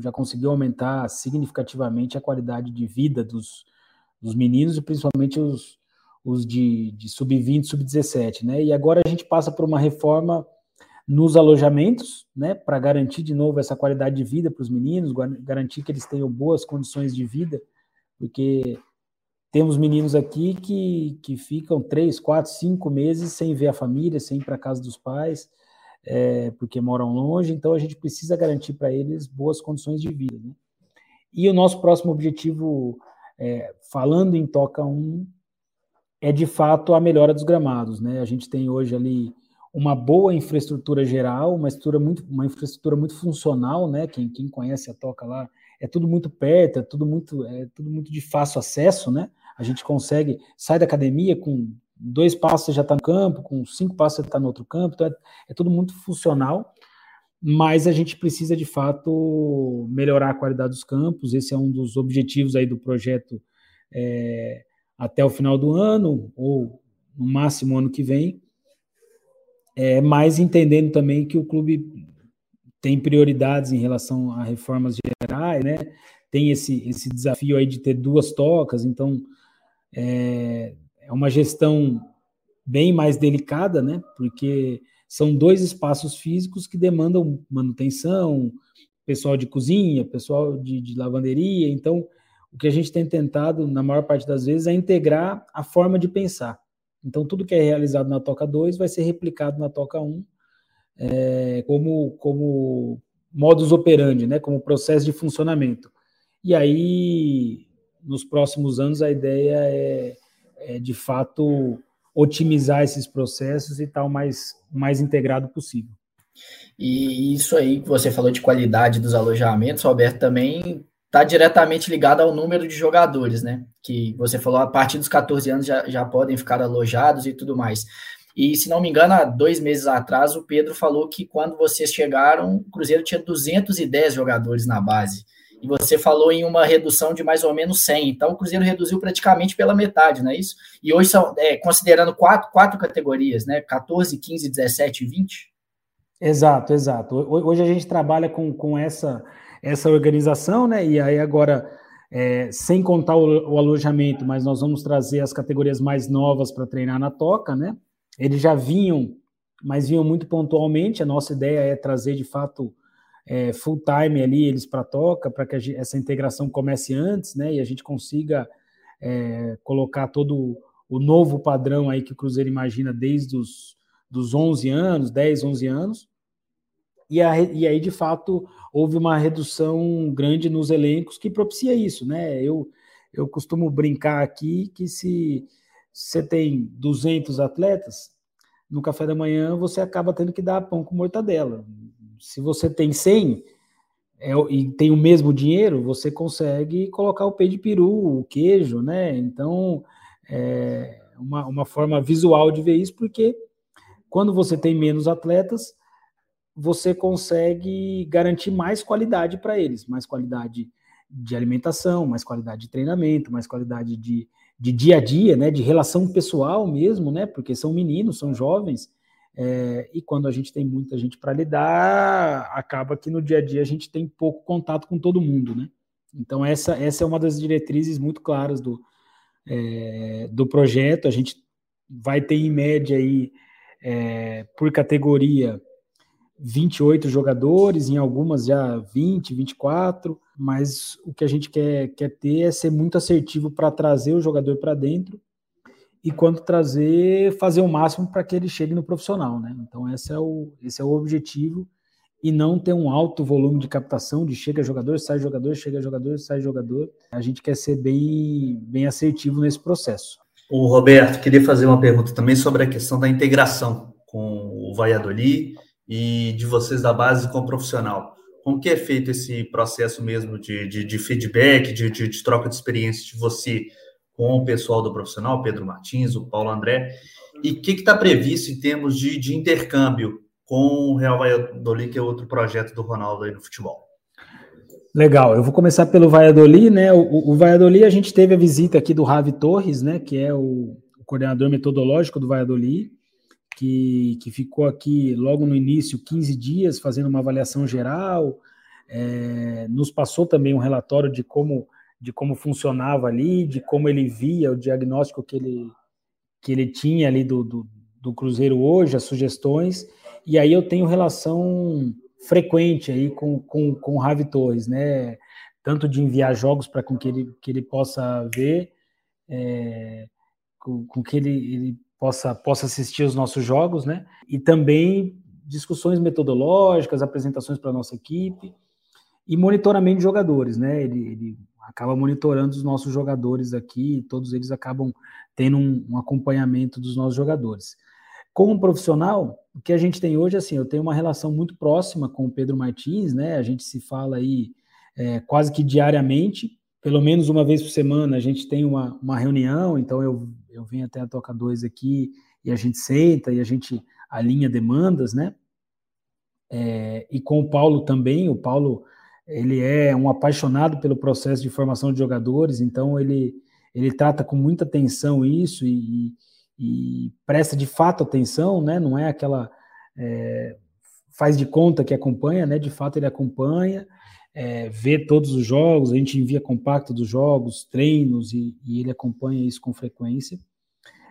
já conseguiu aumentar significativamente a qualidade de vida dos, dos meninos, e principalmente os, os de, de sub-20, sub-17. Né? E agora a gente passa por uma reforma nos alojamentos, né, para garantir de novo essa qualidade de vida para os meninos, garantir que eles tenham boas condições de vida, porque temos meninos aqui que, que ficam três, quatro, cinco meses sem ver a família, sem ir para casa dos pais, é, porque moram longe, então a gente precisa garantir para eles boas condições de vida. Né? E o nosso próximo objetivo, é, falando em Toca 1, é de fato a melhora dos gramados. Né? A gente tem hoje ali uma boa infraestrutura geral, uma, estrutura muito, uma infraestrutura muito funcional, né? Quem, quem conhece a Toca lá, é tudo muito perto, é tudo muito, é tudo muito de fácil acesso, né? A gente consegue, sai da academia com dois passos você já está no campo, com cinco passos você está no outro campo, então é, é tudo muito funcional, mas a gente precisa de fato melhorar a qualidade dos campos, esse é um dos objetivos aí do projeto é, até o final do ano, ou no máximo ano que vem, é, mas entendendo também que o clube tem prioridades em relação a reformas né? Tem esse, esse desafio aí de ter duas tocas, então é, é uma gestão bem mais delicada, né? Porque são dois espaços físicos que demandam manutenção, pessoal de cozinha, pessoal de, de lavanderia. Então, o que a gente tem tentado, na maior parte das vezes, é integrar a forma de pensar. Então, tudo que é realizado na Toca 2 vai ser replicado na Toca 1 é, como, como modus operandi, né, como processo de funcionamento. E aí, nos próximos anos, a ideia é, é de fato, otimizar esses processos e estar o mais, mais integrado possível. E isso aí que você falou de qualidade dos alojamentos, Roberto, também está diretamente ligado ao número de jogadores, né? Que você falou, a partir dos 14 anos já, já podem ficar alojados e tudo mais. E, se não me engano, há dois meses atrás, o Pedro falou que quando vocês chegaram, o Cruzeiro tinha 210 jogadores na base. E você falou em uma redução de mais ou menos 100. Então, o Cruzeiro reduziu praticamente pela metade, não é isso? E hoje são, é, considerando quatro, quatro categorias, né? 14, 15, 17 e 20? Exato, exato. Hoje a gente trabalha com, com essa essa organização, né? E aí agora, é, sem contar o, o, alojamento, mas nós vamos trazer as categorias mais novas para treinar na toca, né? Eles já vinham mas vinham muito pontualmente. A nossa ideia é trazer de fato é, full time ali eles para toca, para que gente, essa integração comece antes, né? E a gente consiga é, colocar todo o novo padrão aí que o Cruzeiro imagina desde os dos 11 anos, 10, 11 anos. E, a, e aí, de fato, houve uma redução grande nos elencos que propicia isso, né? Eu, eu costumo brincar aqui que se você tem 200 atletas, no café da manhã você acaba tendo que dar pão com mortadela. Se você tem 100 é, e tem o mesmo dinheiro, você consegue colocar o peito de peru, o queijo, né? Então, é uma, uma forma visual de ver isso, porque quando você tem menos atletas, você consegue garantir mais qualidade para eles, mais qualidade de alimentação, mais qualidade de treinamento, mais qualidade de, de dia a dia, né, de relação pessoal mesmo, né, porque são meninos, são jovens, é, e quando a gente tem muita gente para lidar, acaba que no dia a dia a gente tem pouco contato com todo mundo, né? Então essa, essa é uma das diretrizes muito claras do, é, do projeto. A gente vai ter em média aí é, por categoria 28 jogadores, em algumas já 20, 24, mas o que a gente quer, quer ter é ser muito assertivo para trazer o jogador para dentro e quando trazer, fazer o máximo para que ele chegue no profissional, né? Então esse é o, esse é o objetivo e não ter um alto volume de captação de chega jogador, sai jogador, chega jogador, sai jogador. A gente quer ser bem, bem assertivo nesse processo. O Roberto, queria fazer uma pergunta também sobre a questão da integração com o Valladolid e de vocês da base com o profissional. Como que é feito esse processo mesmo de, de, de feedback, de, de, de, troca de experiência de você com o pessoal do profissional, Pedro Martins, o Paulo André, e o que está previsto em termos de, de intercâmbio com o Real Valladolid, que é outro projeto do Ronaldo aí no futebol? Legal, eu vou começar pelo Valladolid, né? O, o Valladolid, a gente teve a visita aqui do Ravi Torres, né? Que é o, o coordenador metodológico do Valladolid, que, que ficou aqui logo no início 15 dias fazendo uma avaliação geral, é, nos passou também um relatório de como, de como funcionava ali, de como ele via o diagnóstico que ele, que ele tinha ali do, do, do Cruzeiro hoje, as sugestões, e aí eu tenho relação frequente aí com, com, com o Ravi Torres, né? Tanto de enviar jogos para que ele, que ele possa ver, é, com, com, que ele, ele possa, possa assistir os nossos jogos, né? E também discussões metodológicas, apresentações para a nossa equipe e monitoramento de jogadores, né? Ele, ele, acaba monitorando os nossos jogadores aqui, todos eles acabam tendo um, um acompanhamento dos nossos jogadores. Como profissional, o que a gente tem hoje, assim, eu tenho uma relação muito próxima com o Pedro Martins, né? A gente se fala aí é, quase que diariamente, pelo menos uma vez por semana a gente tem uma, uma reunião, então eu, eu venho até a Toca 2 aqui e a gente senta e a gente alinha demandas, né? É, e com o Paulo também, o Paulo ele é um apaixonado pelo processo de formação de jogadores, então ele, ele trata com muita atenção isso e, e presta de fato atenção, né? Não é aquela é, faz de conta que acompanha, né? De fato ele acompanha, é, vê todos os jogos, a gente envia compacto dos jogos, treinos e, e ele acompanha isso com frequência.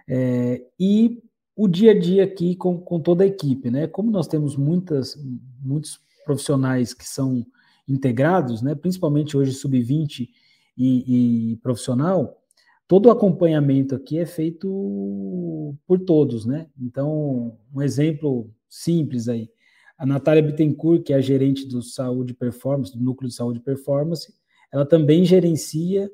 É, e o dia a dia aqui com, com toda a equipe, né? Como nós temos muitas, muitos profissionais que são integrados, né? Principalmente hoje sub-20 e, e profissional, todo o acompanhamento aqui é feito por todos, né? Então, um exemplo simples aí. A Natália Bittencourt, que é a gerente do Saúde Performance, do Núcleo de Saúde Performance, ela também gerencia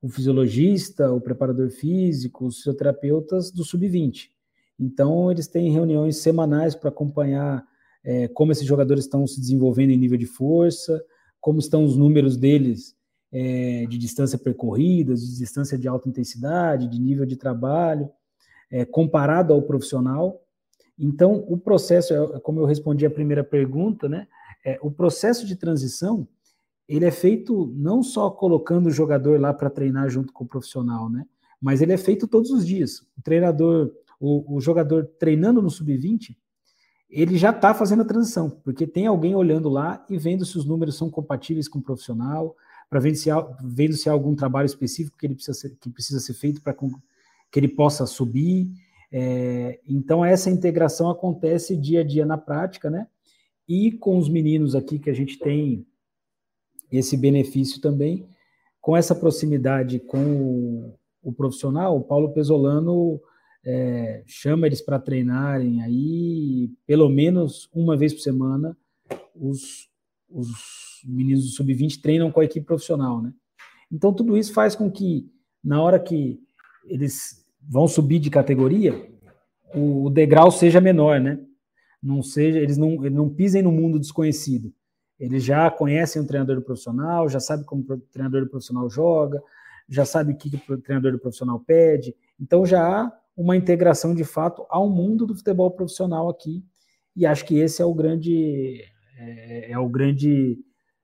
o fisiologista, o preparador físico, os fisioterapeutas do Sub-20. Então, eles têm reuniões semanais para acompanhar é, como esses jogadores estão se desenvolvendo em nível de força, como estão os números deles é, de distância percorrida, de distância de alta intensidade, de nível de trabalho, é, comparado ao profissional. Então, o processo, é, como eu respondi a primeira pergunta, né? É, o processo de transição, ele é feito não só colocando o jogador lá para treinar junto com o profissional, né? Mas ele é feito todos os dias. O treinador, o, o jogador treinando no sub-20, ele já está fazendo a transição, porque tem alguém olhando lá e vendo se os números são compatíveis com o profissional, para ver se vendo se há algum trabalho específico que ele precisa ser, que precisa ser feito para que ele possa subir. É, então, essa integração acontece dia a dia na prática, né? E com os meninos aqui que a gente tem esse benefício também, com essa proximidade com o, o profissional, o Paulo Pesolano é, chama eles para treinarem aí pelo menos uma vez por semana. Os, os meninos do sub-20 treinam com a equipe profissional, né? Então tudo isso faz com que na hora que eles vão subir de categoria, o, degrau seja menor, né? Não seja, eles não, eles não pisem no mundo desconhecido. Eles já conhecem o treinador do profissional, já sabem como o treinador do profissional joga, já sabe o que o treinador do profissional pede. Então já há uma integração de fato ao mundo do futebol profissional aqui. E acho que esse é o grande é, é o grande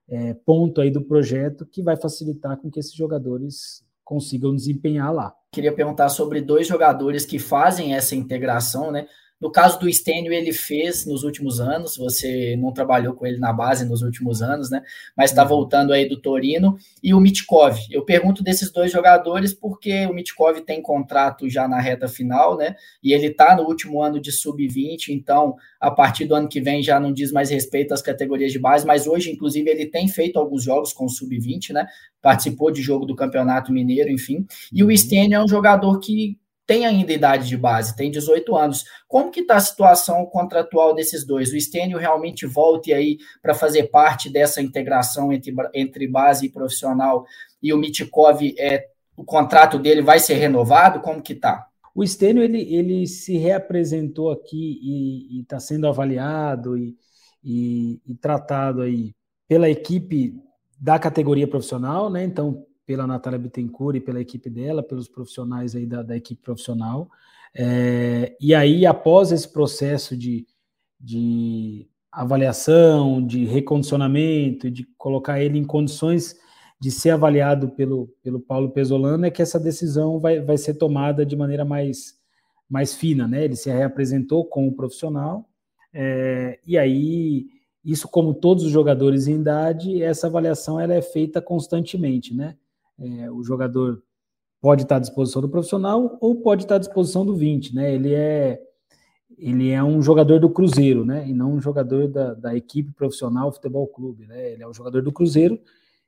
é, ponto aí do projeto que vai facilitar com que esses jogadores consigam desempenhar lá. Queria perguntar sobre dois jogadores que fazem essa integração, né? No caso do Stênio, ele fez nos últimos anos, você não trabalhou com ele na base nos últimos anos, né? Mas está uhum. voltando aí do Torino. E o Mitkov. Eu pergunto desses dois jogadores porque o Mitkov tem contrato já na reta final, né? E ele está no último ano de sub-20, então a partir do ano que vem já não diz mais respeito às categorias de base, mas hoje, inclusive, ele tem feito alguns jogos com o sub-20, né? Participou de jogo do Campeonato Mineiro, enfim. E o uhum. Stênio é um jogador que tem ainda idade de base, tem 18 anos. Como que está a situação contratual desses dois? O Stênio realmente volte aí para fazer parte dessa integração entre, entre base e profissional e o Mitkov, é, o contrato dele vai ser renovado? Como que está? O Stênio, ele, ele se reapresentou aqui e está sendo avaliado e, e, e tratado aí pela equipe da categoria profissional, né? Então, pela Natália Bittencourt e pela equipe dela, pelos profissionais aí da, da equipe profissional. É, e aí, após esse processo de, de avaliação, de recondicionamento, de colocar ele em condições de ser avaliado pelo, pelo Paulo Pesolano, é que essa decisão vai, vai ser tomada de maneira mais, mais fina, né? Ele se reapresentou como profissional, é, e aí, isso como todos os jogadores em idade, essa avaliação ela é feita constantemente, né? É, o jogador pode estar à disposição do profissional ou pode estar à disposição do 20, né? Ele é ele é um jogador do Cruzeiro, né? E não um jogador da, da equipe profissional futebol clube, né? Ele é um jogador do Cruzeiro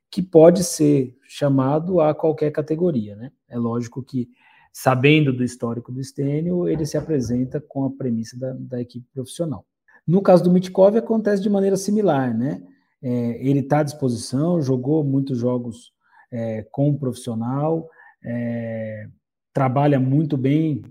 que pode ser chamado a qualquer categoria, né? É lógico que sabendo do histórico do Stênio, ele se apresenta com a premissa da, da equipe profissional. No caso do Mitkov, acontece de maneira similar, né? É, ele está à disposição, jogou muitos jogos é, com o profissional, é, trabalha muito bem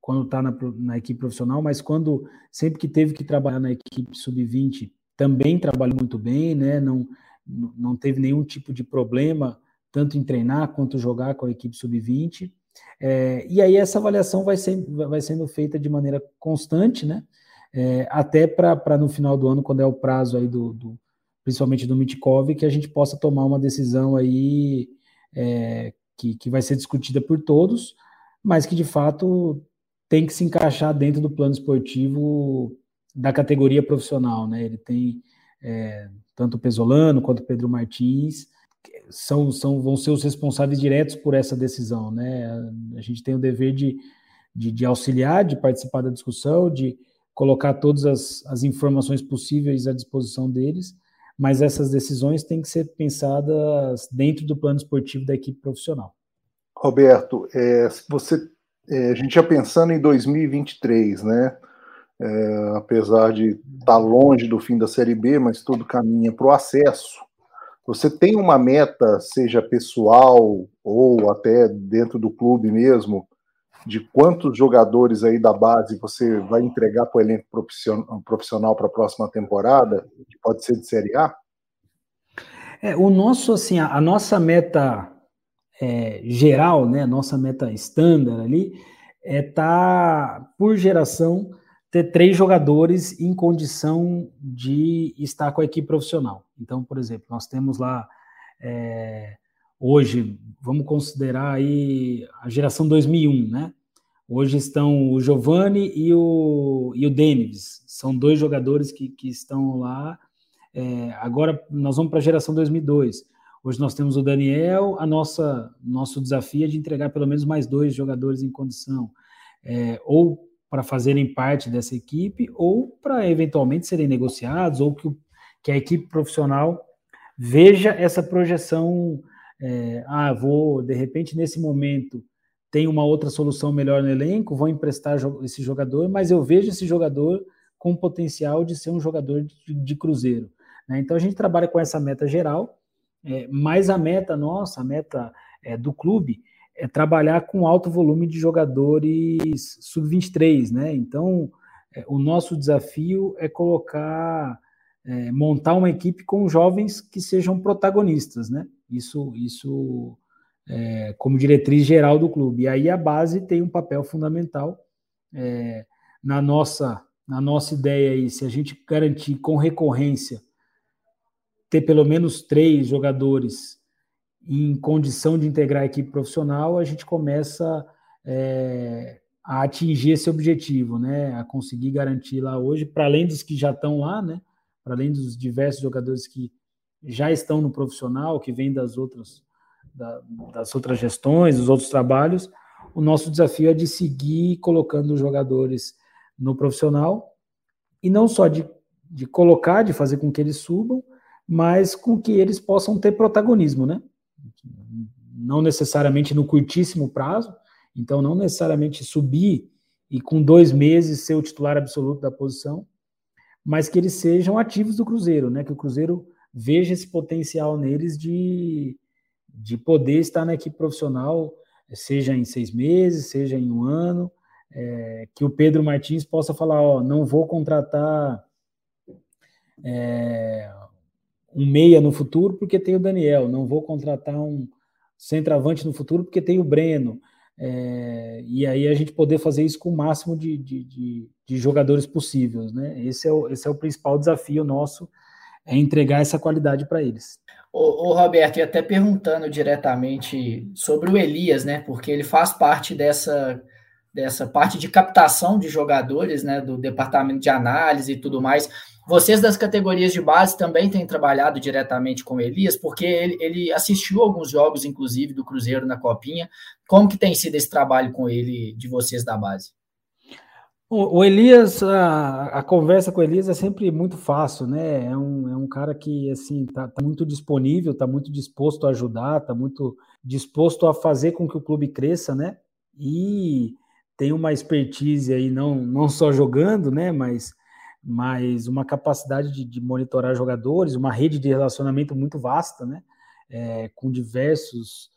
quando está na, na, equipe profissional, mas quando sempre que teve que trabalhar na equipe sub-20 também trabalhou muito bem, né? Não, não teve nenhum tipo de problema tanto em treinar quanto jogar com a equipe sub-20. É, e aí essa avaliação vai, ser, vai sendo feita de maneira constante, né? É, até para no final do ano, quando é o prazo aí do, do, principalmente do Mitkov, que a gente possa tomar uma decisão aí é, que, que vai ser discutida por todos, mas que de fato tem que se encaixar dentro do plano esportivo da categoria profissional, né? Ele tem é, tanto o Pesolano quanto o Pedro Martins são, são vão ser os responsáveis diretos por essa decisão, né? A gente tem o dever de, de, de auxiliar, de participar da discussão, de colocar todas as, as informações possíveis à disposição deles, mas essas decisões têm que ser pensadas dentro do plano esportivo da equipe profissional. Roberto, é, você, é, a gente já pensando em 2023, né? É, apesar de estar tá longe do fim da Série B, mas tudo caminha para o acesso. Você tem uma meta, seja pessoal ou até dentro do clube mesmo, de quantos jogadores aí da base você vai entregar para o elenco profissional para a próxima temporada, que pode ser de Série A? É, o nosso, assim, a, a nossa meta é, geral, né, nossa meta estándar ali, é tá, por geração, ter três jogadores em condição de estar com a equipe profissional. Então, por exemplo, nós temos lá é, hoje, vamos considerar aí a geração 2001, né? Hoje estão o Giovanni e o, e o Denis, são dois jogadores que, que estão lá. É, agora nós vamos para a geração 2002. Hoje nós temos o Daniel, a nossa nosso desafio é de entregar pelo menos mais dois jogadores em condição. É, ou para fazerem parte dessa equipe ou para eventualmente serem negociados ou que, que a equipe profissional veja essa projeção. É, ah, vou de repente nesse momento tem uma outra solução melhor no elenco, vou emprestar esse jogador, mas eu vejo esse jogador com potencial de ser um jogador de, de cruzeiro. Né? Então a gente trabalha com essa meta geral, é, mas a meta nossa, a meta é, do clube, é trabalhar com alto volume de jogadores sub-23, né? Então, é, o nosso desafio é colocar, é, montar uma equipe com jovens que sejam protagonistas, né? Isso, isso é, como diretriz geral do clube. E aí a base tem um papel fundamental é, na nossa na nossa ideia aí, se a gente garantir com recorrência ter pelo menos três jogadores em condição de integrar a equipe profissional, a gente começa é, a atingir esse objetivo, né? A conseguir garantir lá hoje, para além dos que já estão lá, né? Para além dos diversos jogadores que já estão no profissional, que vêm das outras, da, das outras gestões, dos outros trabalhos, o nosso desafio é de seguir colocando os jogadores no profissional e não só de, de colocar, de fazer com que eles subam, mas com que eles possam ter protagonismo, né? não necessariamente no curtíssimo prazo, então não necessariamente subir e com dois meses ser o titular absoluto da posição, mas que eles sejam ativos do Cruzeiro, né? Que o Cruzeiro veja esse potencial neles de, de poder estar na equipe profissional, seja em seis meses, seja em um ano, é, que o Pedro Martins possa falar, ó, não vou contratar é, um meia no futuro porque tem o Daniel, não vou contratar um centroavante no futuro porque tem o Breno. É, e aí a gente poder fazer isso com o máximo de, de, de, de jogadores possíveis, né? Esse é, o, esse é o principal desafio nosso, é entregar essa qualidade para eles. O, Roberto, e até perguntando diretamente sobre o Elias, né? Porque ele faz parte dessa, dessa parte de captação de jogadores, né? Do departamento de análise e tudo mais. Vocês das categorias de base também têm trabalhado diretamente com o Elias, porque ele, ele, assistiu alguns jogos, inclusive, do Cruzeiro na Copinha. Como que tem sido esse trabalho com ele, de vocês da base? O, Elias, a, a, conversa com o Elias é sempre muito fácil, né? É um, é um cara que, assim, tá, tá muito disponível, tá muito disposto a ajudar, tá muito disposto a fazer com que o clube cresça, né? E tem uma expertise aí, não, não só jogando, né? Mas mas uma capacidade de, de, monitorar jogadores, uma rede de relacionamento muito vasta, né? É, com diversos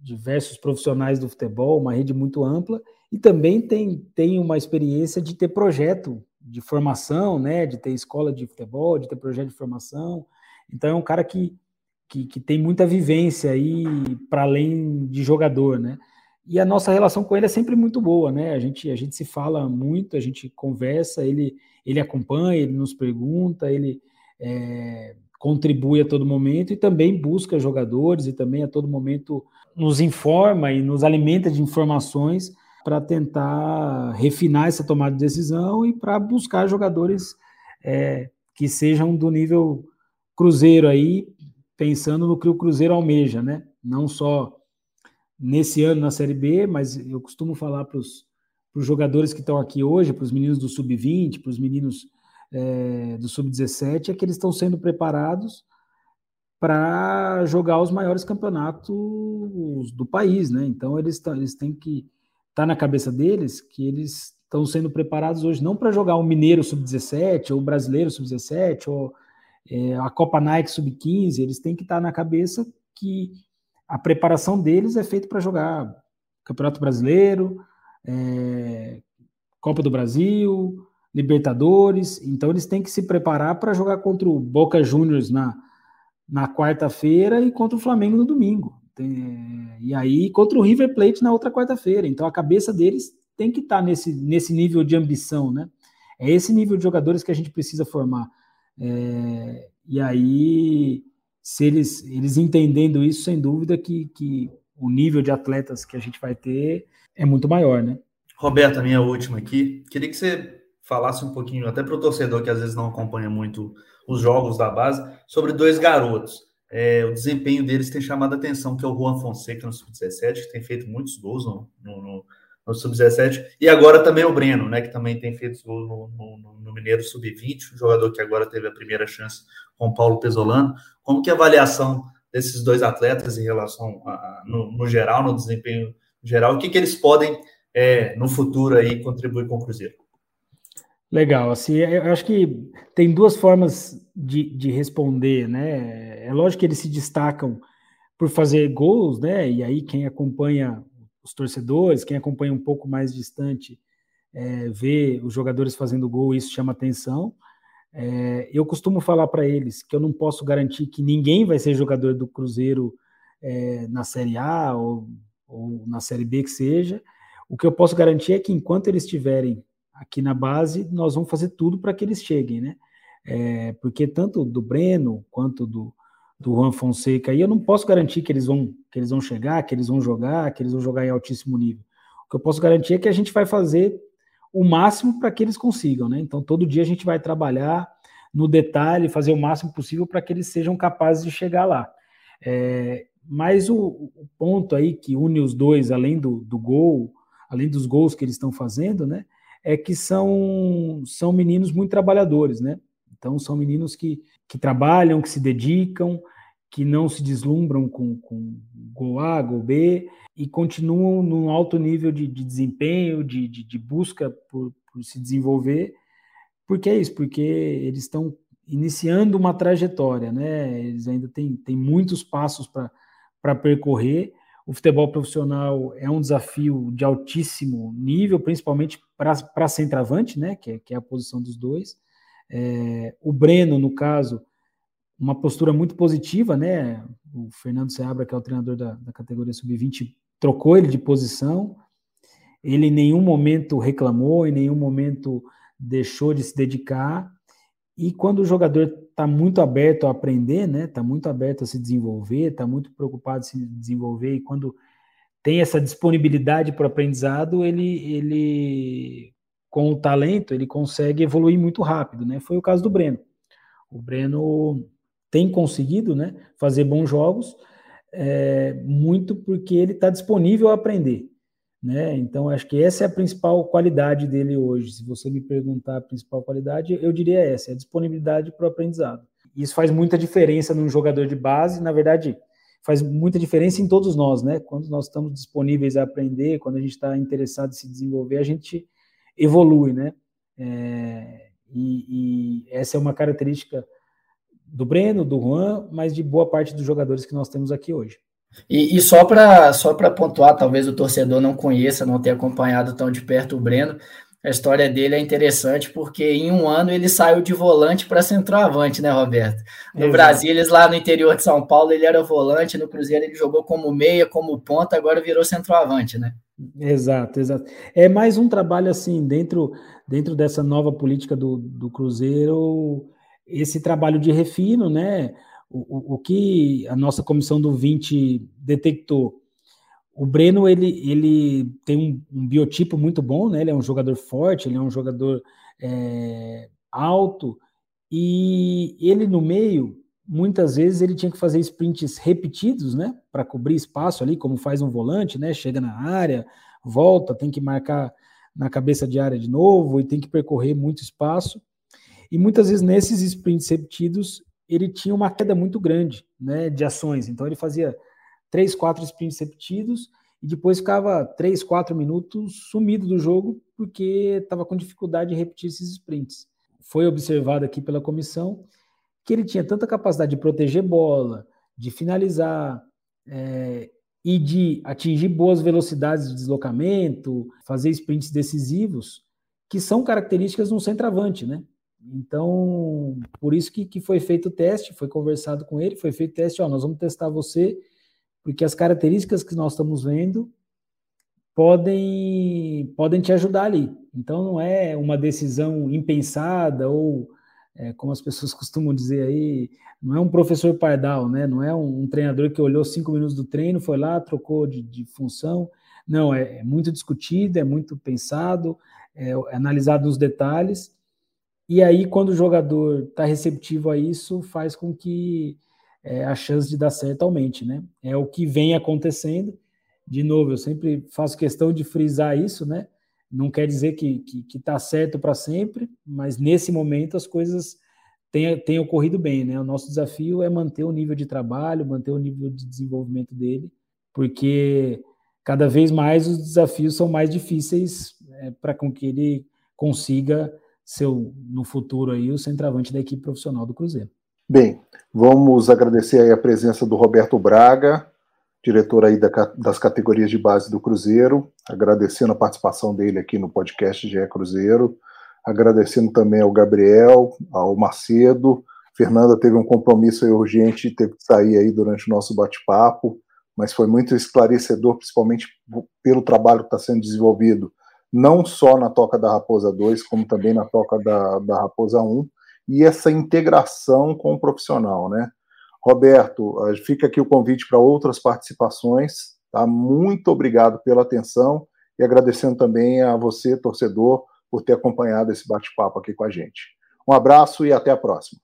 diversos profissionais do futebol, uma rede muito ampla, e também tem, tem uma experiência de ter projeto de formação, né? De ter escola de futebol, de ter projeto de formação. Então é um cara que, que, que tem muita vivência aí para além de jogador, né? E a nossa relação com ele é sempre muito boa, né? A gente, a gente se fala muito, a gente conversa, ele, ele acompanha, ele nos pergunta, ele é, contribui a todo momento e também busca jogadores e também a todo momento nos informa e nos alimenta de informações para tentar refinar essa tomada de decisão e para buscar jogadores é, que sejam do nível Cruzeiro aí, pensando no que o Cruzeiro almeja, né? Não só nesse ano na Série B, mas eu costumo falar para os jogadores que estão aqui hoje, para os meninos do Sub-20, para os meninos é, do Sub-17, é que eles estão sendo preparados para jogar os maiores campeonatos do país, né? Então eles, eles têm que tá na cabeça deles que eles estão sendo preparados hoje não para jogar o Mineiro Sub-17 ou o Brasileiro Sub-17 ou é, a Copa Nike Sub-15, eles têm que estar tá na cabeça que a preparação deles é feita para jogar Campeonato Brasileiro, é, Copa do Brasil, Libertadores. Então eles têm que se preparar para jogar contra o Boca Juniors na, na quarta-feira e contra o Flamengo no domingo. E aí contra o River Plate na outra quarta-feira. Então a cabeça deles tem que estar tá nesse, nesse nível de ambição, né? É esse nível de jogadores que a gente precisa formar. É, e aí se eles, eles entendendo isso, sem dúvida que, que o nível de atletas que a gente vai ter é muito maior, né? Roberto, a minha última aqui. Queria que você falasse um pouquinho, até para o torcedor que às vezes não acompanha muito os jogos da base, sobre dois garotos. É, o desempenho deles tem chamado a atenção, que é o Juan Fonseca no Sub-17, que tem feito muitos gols no, no, no Sub-17, e agora também o Breno, né, que também tem feito gol no, no, no Mineiro Sub-20, um jogador que agora teve a primeira chance com o Paulo Pesolano. Como que é a avaliação desses dois atletas em relação a, no, no, geral, no desempenho geral, o que, que eles podem é, no futuro aí contribuir com o Cruzeiro? Legal, assim, eu acho que tem duas formas de, de responder, né? É lógico que eles se destacam por fazer gols, né? E aí quem acompanha os torcedores, quem acompanha um pouco mais distante, é, vê os jogadores fazendo gol, isso chama atenção. É, eu costumo falar para eles que eu não posso garantir que ninguém vai ser jogador do Cruzeiro é, na Série A ou, ou na Série B que seja. O que eu posso garantir é que enquanto eles estiverem aqui na base, nós vamos fazer tudo para que eles cheguem, né? É, porque tanto do Breno quanto do, do Juan Fonseca, e eu não posso garantir que eles vão que eles vão chegar, que eles vão jogar, que eles vão jogar em altíssimo nível. O que eu posso garantir é que a gente vai fazer o máximo para que eles consigam, né? Então todo dia a gente vai trabalhar no detalhe, fazer o máximo possível para que eles sejam capazes de chegar lá. É, mas o, o, ponto aí que une os dois, além do, do gol, além dos gols que eles estão fazendo, né? É que são, são meninos muito trabalhadores, né? Então são meninos que, que trabalham, que se dedicam, que não se deslumbram com, com gol A, gol B, e continuam num alto nível de, de desempenho, de, de, de busca por, por, se desenvolver. Por que é isso? Porque eles estão iniciando uma trajetória, né? Eles ainda têm, têm muitos passos para percorrer. O futebol profissional é um desafio de altíssimo nível, principalmente para centroavante, né? Que é, que é a posição dos dois. É, o Breno, no caso, uma postura muito positiva, né? O Fernando Seabra, que é o treinador da, da categoria sub-20, trocou ele de posição. Ele em nenhum momento reclamou, em nenhum momento deixou de se dedicar. E quando o jogador está muito aberto a aprender, né? Está muito aberto a se desenvolver, está muito preocupado em se desenvolver e quando tem essa disponibilidade para o aprendizado, ele, ele com o talento, ele consegue evoluir muito rápido, né? Foi o caso do Breno. O Breno tem conseguido, né, fazer bons jogos, é, muito porque ele está disponível a aprender, né? Então acho que essa é a principal qualidade dele hoje. Se você me perguntar a principal qualidade, eu diria essa: é a disponibilidade para o aprendizado. Isso faz muita diferença num jogador de base. Na verdade, faz muita diferença em todos nós, né? Quando nós estamos disponíveis a aprender, quando a gente está interessado em se desenvolver, a gente evolui, né? É, e, e, essa é uma característica do Breno, do Juan, mas de boa parte dos jogadores que nós temos aqui hoje. E, e só para só pontuar, talvez o torcedor não conheça, não tenha acompanhado tão de perto o Breno, a história dele é interessante porque em um ano ele saiu de volante para centroavante, né, Roberto? No Exato. Brasil, eles lá no interior de São Paulo, ele era volante, no Cruzeiro ele jogou como meia, como ponta, agora virou centroavante, né? Exato, exato. É mais um trabalho assim, dentro, dentro dessa nova política do, do Cruzeiro, esse trabalho de refino, né? O, o, que a nossa comissão do 20 detectou. O Breno, ele, ele tem um, um, biotipo muito bom, né? Ele é um jogador forte, ele é um jogador é, alto, e ele no meio, muitas vezes ele tinha que fazer sprints repetidos, né, para cobrir espaço ali, como faz um volante, né, chega na área, volta, tem que marcar na cabeça de área de novo e tem que percorrer muito espaço. E muitas vezes nesses sprints repetidos ele tinha uma queda muito grande, né, de ações. Então ele fazia três, quatro sprints repetidos e depois ficava três, quatro minutos sumido do jogo porque estava com dificuldade de repetir esses sprints. Foi observado aqui pela comissão que ele tinha tanta capacidade de proteger bola, de finalizar é, e de atingir boas velocidades de deslocamento, fazer sprints decisivos, que são características de um centroavante, né? Então, por isso que, que foi feito o teste, foi conversado com ele, foi feito o teste, ó, nós vamos testar você, porque as características que nós estamos vendo podem, podem te ajudar ali. Então, não é uma decisão impensada ou é, como as pessoas costumam dizer aí, não é um professor pardal, né? Não é um, um treinador que olhou cinco minutos do treino, foi lá, trocou de, de função. Não, é, é, muito discutido, é muito pensado, é, é analisado nos detalhes. E aí, quando o jogador está receptivo a isso, faz com que é, a chance de dar certo aumente, né? É o que vem acontecendo. de novo, eu sempre faço questão de frisar isso, né? Não quer dizer que está que, que tá certo para sempre, mas nesse momento as coisas têm, têm ocorrido bem, né? O nosso desafio é manter o nível de trabalho, manter o nível de desenvolvimento dele, porque cada vez mais os desafios são mais difíceis é, para com que ele consiga ser, no futuro, aí, o centroavante da equipe profissional do Cruzeiro. Bem, vamos agradecer aí a presença do Roberto Braga, diretor aí da, das categorias de base do Cruzeiro, agradecendo a participação dele aqui no podcast GE Cruzeiro, agradecendo também ao Gabriel, ao Macedo, Fernanda teve um compromisso urgente, teve que sair aí durante o nosso bate-papo, mas foi muito esclarecedor, principalmente pelo trabalho que está sendo desenvolvido, não só na Toca da Raposa 2, como também na Toca da, da Raposa 1, e essa integração com o profissional, né? Roberto, fica aqui o convite para outras participações. Tá? Muito obrigado pela atenção e agradecendo também a você, torcedor, por ter acompanhado esse bate-papo aqui com a gente. Um abraço e até a próxima.